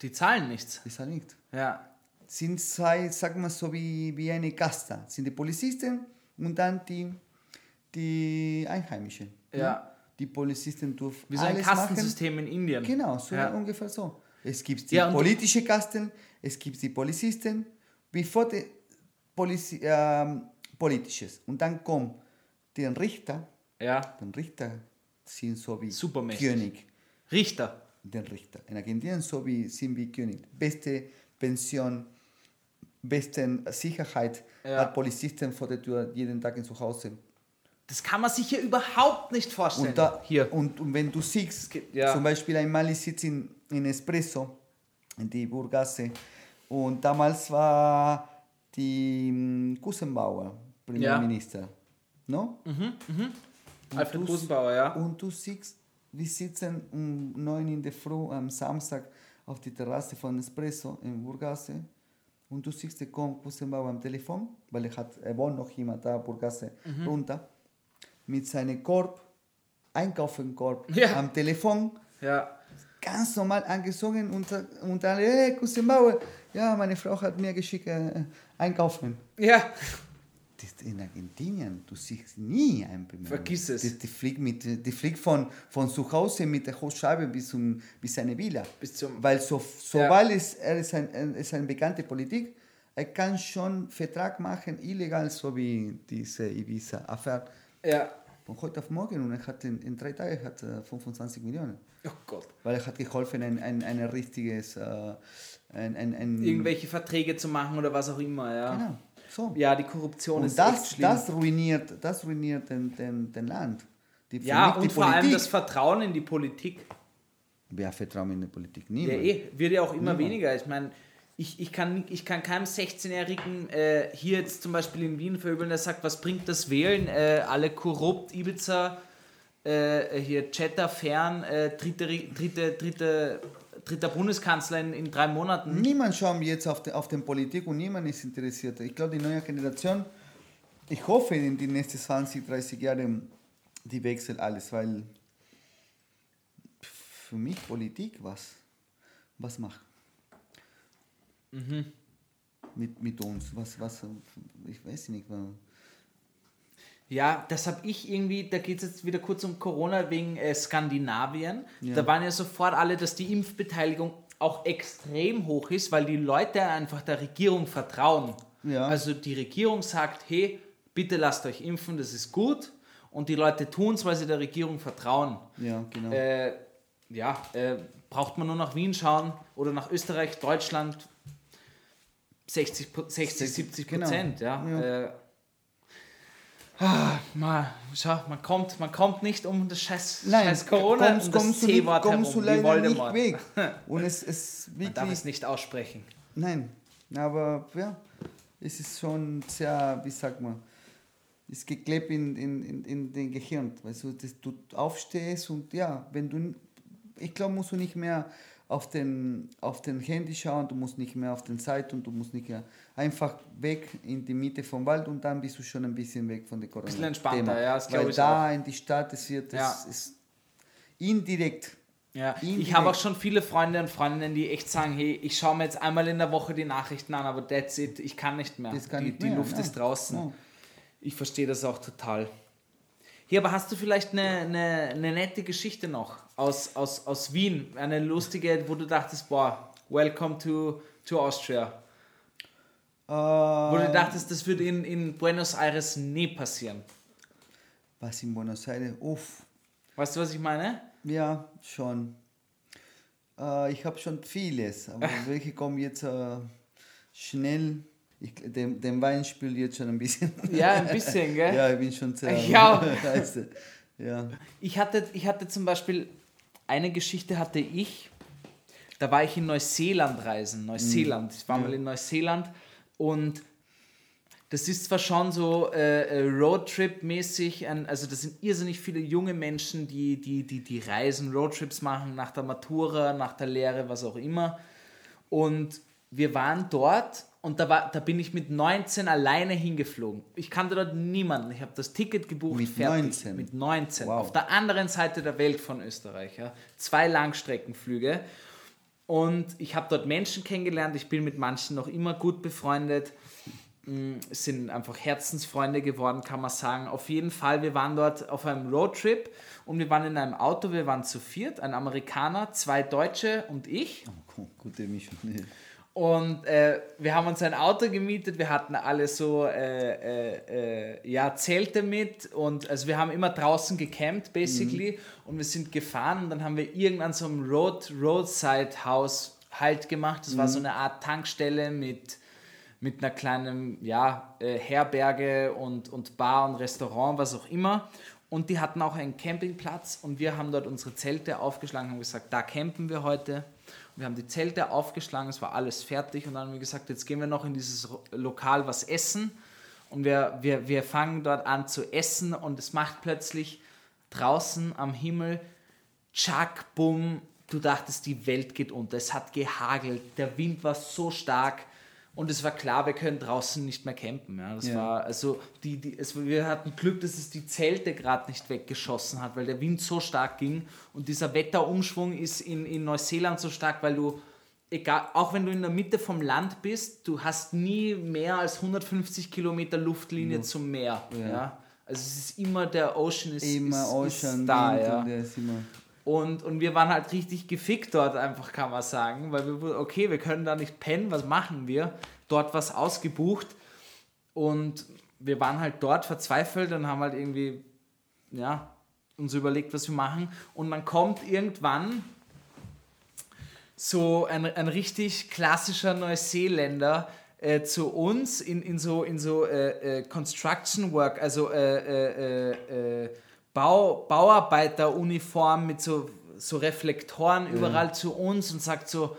Die zahlen nichts. die zahlen nicht. Ja. Sind zwei, sag mal so wie, wie eine Kasta, sind die Polizisten und dann die, die Einheimischen. Ja. ne? Die Polizisten dürfen Wie so ein Kastensystem in Indien. Machen. Genau, so Ja. ungefähr so. Es gibt die Ja, politische Kasten, es gibt die Polizisten, bevor die Polizi ähm, politisches. Und dann kommt der Richter, Ja. den Richter sind so wie Supermächtig. König. Richter. Den Richter. In Argentinien so wie, sind wie König. Beste Pension, beste Sicherheit Ja. hat Polizisten vor der Tür jeden Tag in zu Hause. Das kann man sich hier überhaupt nicht vorstellen. Und, da, hier. Und, und wenn du siehst, ja. zum Beispiel einmal ich sitze in, in Espresso, in die Burgasse, und damals war die mm, Kussenbauer Premierminister. No? Alfred Busenbauer, ja. Und du siehst, wir sitzen um 9 in der Früh am Samstag auf die Terrasse von Espresso in Burgasse und du siehst, da kommt Kussenbauer am Telefon, weil er, hat, er wohnt noch immer da, Burgasse, runter, mit seinem Korb, Einkaufenkorb Ja. am Telefon, Ja. ganz normal angezogen und, und dann, hey, Kussenbauer, ja, meine Frau hat mir geschickt, äh, einkaufen. Ja. Das in Argentinien, du siehst nie einen Premierminister. Vergiss es. Die, die, fliegt, mit, die fliegt von, von zu Hause mit der Hochscheibe bis, zum, bis seine Villa. Bis zum- Weil so, Ja. sobald es, er ist, ein, er ist eine bekannte Politik, er kann schon Vertrag machen, illegal, so wie diese Ibiza-Affäre. Ja. Von heute auf morgen und er hat in, in drei Tagen hat, er 25 Millionen. Oh Gott. Weil er hat geholfen, ein, ein, ein richtiges... Äh, ein, ein, ein, Irgendwelche Verträge zu machen oder was auch immer, ja. Genau, so. Ja, die Korruption Und ist echt das, schlimm. das ruiniert, das ruiniert den, den, den Land. Die, ja, und vor allem Politik. das Vertrauen in die Politik. Wer vertraut in die Politik? Ja, Niemand. eh, wird ja auch immer Niemand. weniger. Ich meine, ich, ich, kann, ich kann keinem 16-Jährigen äh, hier jetzt zum Beispiel in Wien verübeln, der sagt, was bringt das Wählen? Äh, alle korrupt, Ibiza, äh, hier Chatter fern, äh, dritte, dritte, dritte, dritter Bundeskanzler in, in drei Monaten. Niemand schaut jetzt auf die, auf den Politik und niemand ist interessiert. Ich glaube, die neue Generation, ich hoffe in die nächsten 20, 30 Jahre, die wechselt alles, weil für mich Politik was, was macht. Mhm. Mit, mit uns, was, was, ich weiß nicht. wa- Ja, das habe ich irgendwie, da geht es jetzt wieder kurz um Corona wegen äh, Skandinavien. Ja. Da waren ja sofort alle, dass die Impfbeteiligung auch extrem hoch ist, weil die Leute einfach der Regierung vertrauen. Ja. Also die Regierung sagt, hey, bitte lasst euch impfen, das ist gut. Und die Leute tun es, weil sie der Regierung vertrauen. Ja, genau. Äh, ja, äh, braucht man nur nach Wien schauen oder nach Österreich, Deutschland, 60, Pro- 60 70 genau. Prozent. Ja. Ja. Äh, ah, man, schau, man, kommt, man kommt nicht um das scheiß, scheiß Corona kommst, um das kommst, du nicht, kommst du herum, wie leider nicht Voldemort. weg. Und es ist Man darf wirklich es nicht aussprechen. Nein, aber ja, es ist schon sehr, wie sagt man, ist geklebt in, in, in, in den Gehirn. Weißt du, dass du aufstehst und ja, wenn du ich glaube, musst du nicht mehr auf den, auf den Handy schauen, du musst nicht mehr auf den Zeit und du musst nicht mehr einfach weg in die Mitte vom Wald und dann bist du schon ein bisschen weg von der Corona. Bisschen entspannter, ja, das glaub Weil ich da in die Stadt, es wird, Ja. es ist indirekt. Ja, Indirekt. ich habe auch schon viele Freunde und Freundinnen, die echt sagen, hey, ich schaue mir jetzt einmal in der Woche die Nachrichten an, aber that's it, ich kann nicht mehr. Kann die nicht die mehr, Luft ja. ist draußen. Ja. Ich verstehe das auch total. Hier, aber hast du vielleicht eine, eine, eine nette Geschichte noch aus, aus, aus Wien? Eine lustige, wo du dachtest, boah, welcome to, to Austria. Wo Äh, du dachtest, das würde in, in Buenos Aires nie passieren. was in Buenos Aires? Uff, Weißt du, was ich meine? ja, schon. Äh, ich habe schon vieles, aber welche kommen jetzt äh, schnell? Ich, den, den Wein spielt jetzt schon ein bisschen. Ja, ein bisschen, gell? Ja, ich bin schon sehr. Ja. Ja. Ich hatte, ich hatte zum Beispiel, eine Geschichte hatte ich, da war ich in Neuseeland reisen. Neuseeland. Ich war mal in Neuseeland und das ist zwar schon so äh, äh, Roadtrip-mäßig, also das sind irrsinnig viele junge Menschen, die, die, die, die reisen, Roadtrips machen, nach der Matura, nach der Lehre, was auch immer. Und wir waren dort und da, war, da bin ich mit 19 alleine hingeflogen. Ich kannte dort niemanden. Ich habe das Ticket gebucht, Mit fertig. 19? Mit 19. Wow. Auf der anderen Seite der Welt von Österreich. Ja. Zwei Langstreckenflüge. Und ich habe dort Menschen kennengelernt. Ich bin mit manchen noch immer gut befreundet. Mm, Es sind einfach Herzensfreunde geworden, kann man sagen. Auf jeden Fall, wir waren dort auf einem Roadtrip und wir waren in einem Auto. Wir waren zu viert, ein Amerikaner, zwei Deutsche und ich. Oh, gute Mischung. Und äh, wir haben uns ein Auto gemietet, wir hatten alle so äh, äh, äh, ja, Zelte mit und also wir haben immer draußen gecampt, basically, und wir sind gefahren und dann haben wir irgendwann so einem Road, Roadside House Halt gemacht. Das war so eine Art Tankstelle mit, mit einer kleinen ja, äh, Herberge und, und Bar und Restaurant, was auch immer. Und die hatten auch einen Campingplatz und wir haben dort unsere Zelte aufgeschlagen und gesagt, da campen wir heute. Wir haben die Zelte aufgeschlagen, es war alles fertig und dann haben wir gesagt, jetzt gehen wir noch in dieses Lokal was essen. Und wir, wir, wir fangen dort an zu essen und es macht plötzlich draußen am Himmel, tschack, bumm, du dachtest, die Welt geht unter. Es hat gehagelt, der Wind war so stark und es war klar, wir können draußen nicht mehr campen. Ja. Das Ja. war, also die, die, es, wir hatten Glück, dass es die Zelte gerade nicht weggeschossen hat, weil der Wind so stark ging und dieser Wetterumschwung ist in, in Neuseeland so stark, weil du, egal, auch wenn du in der Mitte vom Land bist, du hast nie mehr als 150 Kilometer Luftlinie zum Meer. Ja. Also es ist immer, der Ocean ist, Immer ist, Ocean, ist da. Wind Ja. Und. Und, wir waren halt richtig gefickt dort einfach, kann man sagen, weil wir, okay, wir können da nicht pennen, was machen wir? Dort was ausgebucht und wir waren halt dort verzweifelt und haben halt irgendwie, ja, uns überlegt, was wir machen. Und dann kommt irgendwann so ein, ein richtig klassischer Neuseeländer äh, zu uns in, in so, in so äh, äh, Construction Work, also äh, äh, äh, Bau, Bauarbeiteruniform mit so, so Reflektoren überall zu uns und sagt so,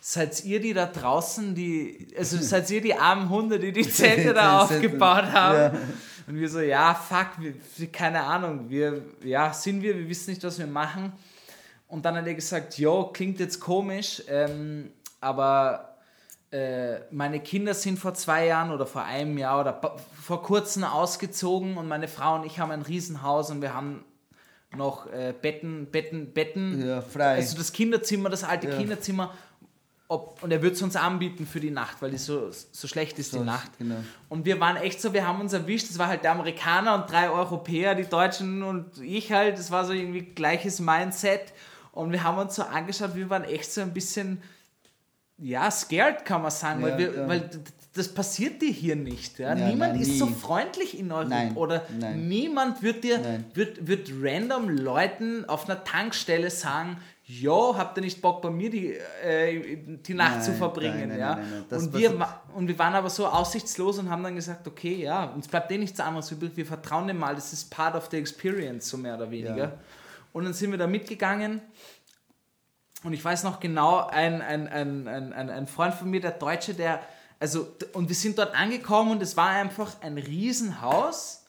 seid ihr die da draußen, die, also seid ihr die armen Hunde, die die Zelte da aufgebaut haben? Ja. Und wir so, ja, fuck, wir, keine Ahnung, wir, ja, sind wir, wir wissen nicht, was wir machen. Und dann hat er gesagt, jo, klingt jetzt komisch, ähm, aber meine Kinder sind vor zwei Jahren oder vor einem Jahr oder vor kurzem ausgezogen und meine Frau und ich haben ein Riesenhaus und wir haben noch äh, Betten, Betten, Betten. Ja, frei. Also das Kinderzimmer, das alte Ja. Kinderzimmer. Ob, und er wird es uns anbieten für die Nacht, weil die so, so schlecht ist, die So, Nacht. genau. Und wir waren echt so, wir haben uns erwischt, das war halt der Amerikaner und drei Europäer, die Deutschen und ich halt, das war so irgendwie gleiches Mindset. Und wir haben uns so angeschaut, wir waren echt so ein bisschen, ja, scared kann man sagen, weil, Ja, wir, ja. weil das passiert dir hier nicht. Ja? Ja, niemand nein, ist so nie. freundlich in Europa Nein, oder nein. niemand wird dir, wird, wird random Leuten auf einer Tankstelle sagen, Jo, habt ihr nicht Bock bei mir die, äh, die Nacht zu verbringen? ja? und, wir, so- und wir waren aber so aussichtslos und haben dann gesagt, okay, ja, uns bleibt eh nichts anderes übrig, wir vertrauen dem mal, das ist part of the experience, so mehr oder weniger. Und dann sind wir da mitgegangen und ich weiß noch genau, ein, ein, ein, ein, ein, Freund von mir, der Deutsche, der, also, und wir sind dort angekommen und es war einfach ein Riesenhaus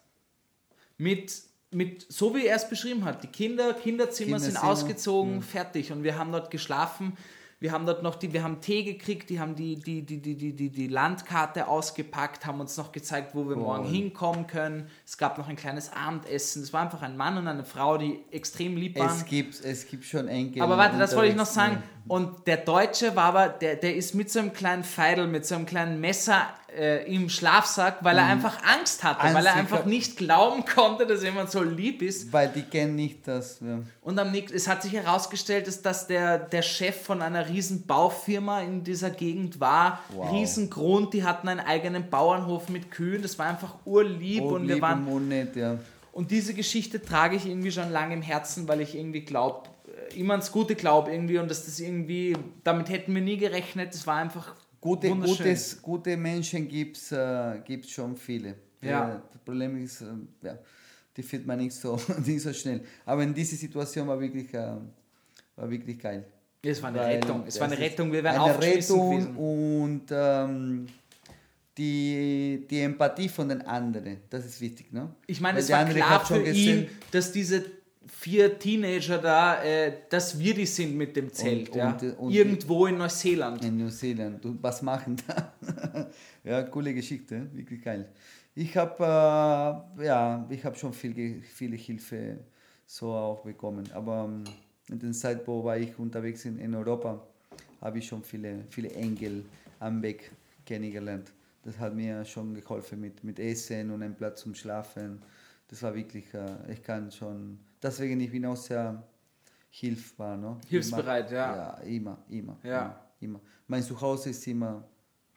mit mit, so wie er es beschrieben hat, die Kinder, Kinderzimmer sind Kinderzimmer, ausgezogen, fertig. Und wir haben dort geschlafen. Wir haben dort noch die, wir haben Tee gekriegt, die haben die, die, die, die, die, die, die Landkarte ausgepackt, haben uns noch gezeigt, wo wir morgen hinkommen können. Es gab noch ein kleines Abendessen. Es war einfach ein Mann und eine Frau, die extrem lieb waren. Es gibt, es gibt schon Enkel. Aber warte, das wollte ich noch sagen. Und der Deutsche war aber, der, der ist mit so einem kleinen Feidel, mit so einem kleinen Messer äh, im Schlafsack, weil er einfach Angst hatte, Mhm. Angst, weil er einfach nicht glauben konnte, dass jemand so lieb ist. Weil die kennen nicht das. Ja. Und am nächsten, es hat sich herausgestellt, dass, dass der, der Chef von einer riesen Baufirma in dieser Gegend war. Wow. Riesengrund, die hatten einen eigenen Bauernhof mit Kühen. Das war einfach urlieb und wir waren und ja. und diese Geschichte trage ich irgendwie schon lange im Herzen, weil ich irgendwie glaube, immer ans Gute glaube irgendwie und dass das irgendwie, damit hätten wir nie gerechnet, das war einfach Gute, gutes, gute Menschen gibt es äh, gibt's schon viele. Ja. Das Problem ist, äh, ja, die findet man nicht so, nicht so schnell. Aber in dieser Situation war wirklich, äh, war wirklich geil. es war eine Weil Rettung, es war eine Rettung, wir wären eine Rettung gewesen. und ähm, die, die Empathie von den anderen, das ist wichtig. Ne? Ich meine, Weil es war klar für gesehen- ihn, dass diese vier Teenager da, äh, dass wir die sind mit dem Zelt, Und- ja. und- und- irgendwo in Neuseeland. In New Zealand. Und was machen da? ja, coole Geschichte, wirklich geil. Ich habe äh, ja, ich habe schon viel, viele Hilfe so auch bekommen. Aber ähm, in der Zeit, wo war ich unterwegs in, in Europa, habe ich schon viele, viele Engel am Weg kennengelernt. Das hat mir schon geholfen mit, mit Essen und einem Platz zum Schlafen. Das war wirklich, äh, ich kann schon, deswegen ich bin auch sehr hilfbar. Ne? Hilfsbereit, immer, ja. Ja, immer, immer. Ja. Immer, immer. Mein Zuhause ist immer,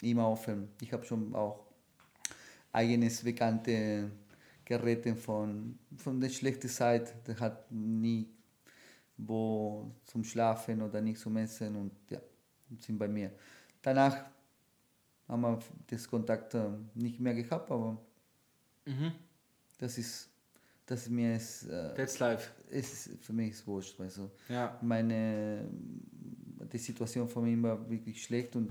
immer offen. Ich habe schon auch eigenes bekannte Geräte von, von der schlechten Seite. Der hat nie wo zum Schlafen oder nicht zum Essen und ja, sind bei mir. Danach haben wir das Kontakt äh, nicht mehr gehabt, aber das ist, das ist mir ist, äh, That's life. ist für mich ist wurscht, weißt du. Ja. Meine, die Situation von mir war wirklich schlecht und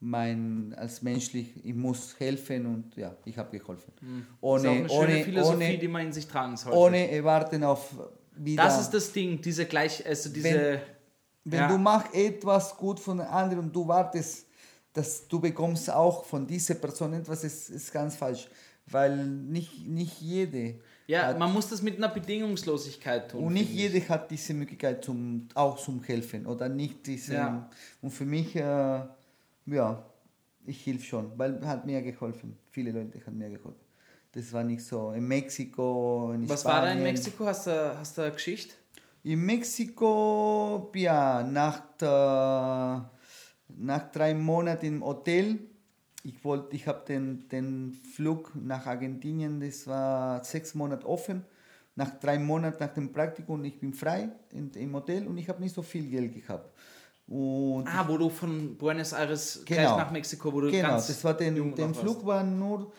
mein, als menschlich, ich muss helfen und ja, ich habe geholfen. Mhm. Ohne, ohne, Philosophie, ohne, die man in sich tragen sollte. ohne erwarten auf wieder. das ist das Ding, diese gleich, also diese. Wenn- Wenn ja. du machst etwas gut von anderen und du wartest, dass du bekommst auch von dieser Person etwas, ist, ist ganz falsch. Weil nicht, nicht jede ja, hat, man muss das mit einer Bedingungslosigkeit tun. und nicht finde ich. hat diese Möglichkeit zum, auch zum Helfen oder nicht diese. Ja. Und für mich, äh, ja, ich hilf schon, weil hat mir geholfen. Viele Leute haben mir geholfen. Das war nicht so. In Mexiko, in Was Spanien. war da in Mexiko? Hast du, hast du eine Geschichte? In Mexiko, ja, nach, der, nach drei Monaten im Hotel, ich, wollte, ich habe den, den Flug nach Argentinien, das war sechs Monate offen. Nach drei Monaten nach dem Praktikum, ich bin frei in, im Hotel und ich habe nicht so viel Geld gehabt. Und Ah, wo du von Buenos Aires gleich Genau. nach Mexiko, wo du genau, ganz das war den, den Flug war nur,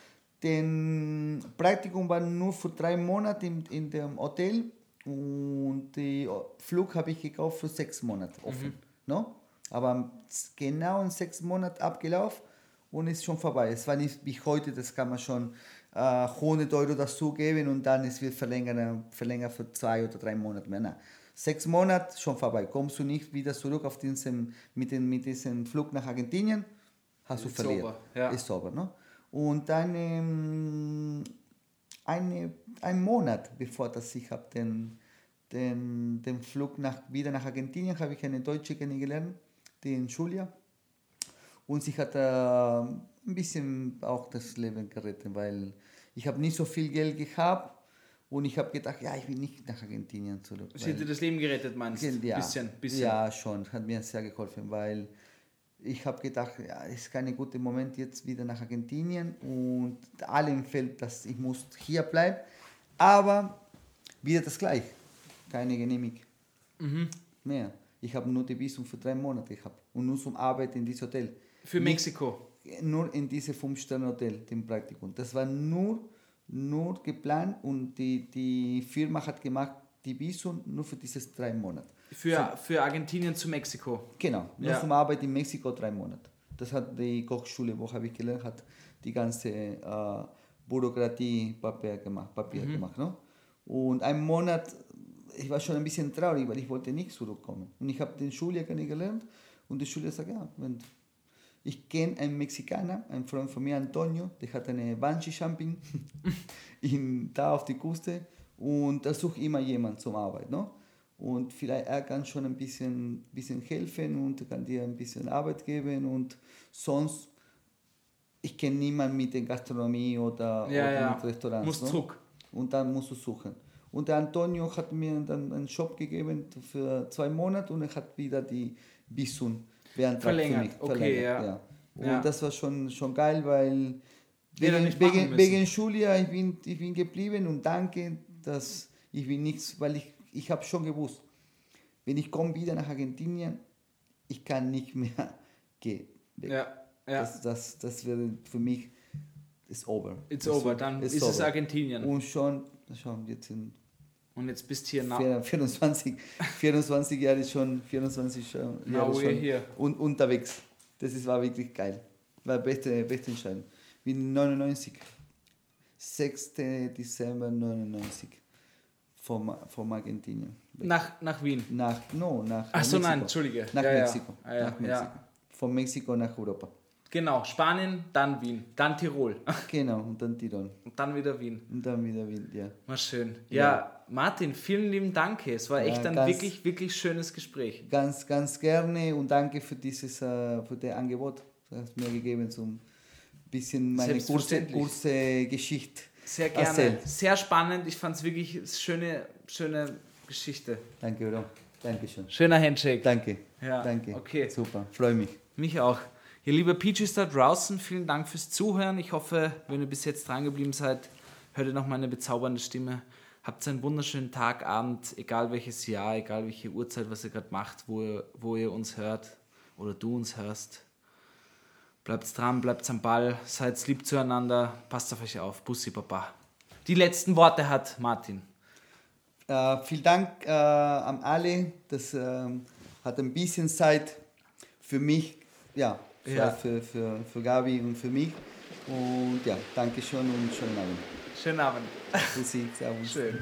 den Praktikum war nur für drei Monate in, in dem Hotel und den Flug habe ich gekauft für sechs Monate offen. No? Aber genau in sechs Monaten abgelaufen und ist schon vorbei. Es war nicht wie heute, das kann man schon äh, 100 Euro dazugeben und dann es wird verlängert, verlängert für zwei oder drei Monate mehr. Nein. Sechs Monate schon vorbei. Kommst du nicht wieder zurück auf diesen, mit, den, mit diesem Flug nach Argentinien, hast du verliert. ja. Ist sauber, ne? Und dann ähm, eine, ein Monat bevor das ich habe den, den, den Flug nach, wieder nach Argentinien, habe ich eine Deutsche kennengelernt, die in Julia. Und sie hat äh, ein bisschen auch das Leben gerettet, weil ich habe nicht so viel Geld gehabt und ich habe gedacht, ja, ich will nicht nach Argentinien zurück. Sie hat dir das Leben gerettet, meinst du? ja, Bisschen, bisschen. ja, schon. Hat mir sehr geholfen, weil ich habe gedacht, ja, es ist kein guter Moment jetzt wieder nach Argentinien und allen fällt, dass ich muss hier bleiben. Aber wieder das gleiche. Keine Genehmigung Mhm. mehr. Ich habe nur die Visum für drei Monate gehabt und nur zum Arbeiten in diesem Hotel. Für Mexiko. Nur in diese Fünf-Sterne-Hotel, dem Praktikum. Das war nur, nur geplant und die, die Firma hat gemacht, die Visum nur für diese drei Monate. Für, für Argentinien zu Mexiko. Genau, nur Ja. zum Arbeit in Mexiko drei Monate. Das hat die Kochschule, wo habe ich gelernt, hat die ganze äh, Bürokratie Papier gemacht, Papier Mhm. gemacht. Ne? Und einen Monat, ich war schon ein bisschen traurig, weil ich wollte nicht zurückkommen. Und ich habe den Schuljahr kennengelernt und der Schüler sagt, ja, wenn, ich kenne einen Mexikaner, einen Freund von mir, Antonio, der hat eine Bungee-Jumping in, da auf die Küste und da sucht immer jemand zum Arbeit. No? Und vielleicht er kann schon ein bisschen, bisschen helfen und kann dir ein bisschen Arbeit geben und sonst, ich kenne niemanden mit der Gastronomie oder, Ja, oder ja. mit Restaurants. Musst no? zurück. Und dann musst du suchen. Und der Antonio hat mir dann einen Job gegeben für zwei Monate und er hat wieder die Visum beantragt Verlängert, für mich. okay, ja. ja. Und Ja. das war schon, schon geil, weil wegen, wegen, wegen Schuljahr, ich bin, ich bin geblieben und danke, dass ich bin nichts, weil ich, ich habe schon gewusst, wenn ich komme wieder nach Argentinien, ich kann nicht mehr gehen. Ja, ja. Das, das, das wäre für mich, ist over. It's Das over, dann ist es. Argentinien. Und schon, schon jetzt sind Und jetzt bist hier nach. vier- 24, 24 Jahre schon, 24 Jahre Now we're schon here. Und, unterwegs. Das ist, war wirklich geil. War beste, beste Entscheidung. Bin 99. 6. Dezember 99. Vom, vom Argentinien. Nach, nach Wien. Nach, no, nach Ach so, Mexiko. nein, Entschuldige. Nach Ja, ja. Mexiko. Ah, ja, nach Mexiko. ja. Von Mexiko nach Europa. Genau, Spanien, dann Wien, dann Tirol Genau, und dann Tirol. und dann wieder Wien. Und dann wieder Wien, ja. War schön. Ja, Ja. Martin, vielen lieben Dank. Es war Ja, echt ein ganz- wirklich, wirklich schönes Gespräch. Ganz, ganz gerne und danke für dieses äh, für das Angebot, das hast du mir gegeben, zum bisschen meine kurze, kurze Geschichte. Sehr gerne. erzählen. Sehr spannend. Ich fand es wirklich eine schöne, schöne Geschichte. Danke, Bro. Dankeschön. Schöner Handshake. Danke. Ja, Danke. okay. Super. Freue mich. Mich auch. Ihr liebe Peaches da draußen, vielen Dank fürs Zuhören. Ich hoffe, wenn ihr bis jetzt dran geblieben seid, hört ihr noch meine bezaubernde Stimme. Habt einen wunderschönen Tag, Abend, egal welches Jahr, egal welche Uhrzeit, was ihr gerade macht, wo ihr, wo ihr uns hört oder du uns hörst. Bleibt dran, bleibt am Ball, seid lieb zueinander, passt auf euch auf. Bussi, Papa. Die letzten Worte hat Martin. Äh, vielen Dank äh, an alle. Das ähm, hat ein bisschen Zeit für mich, ja, für, Ja. Für, für, für Gabi und für mich. Und ja, danke schön und schönen Abend. Schönen Abend. Schön.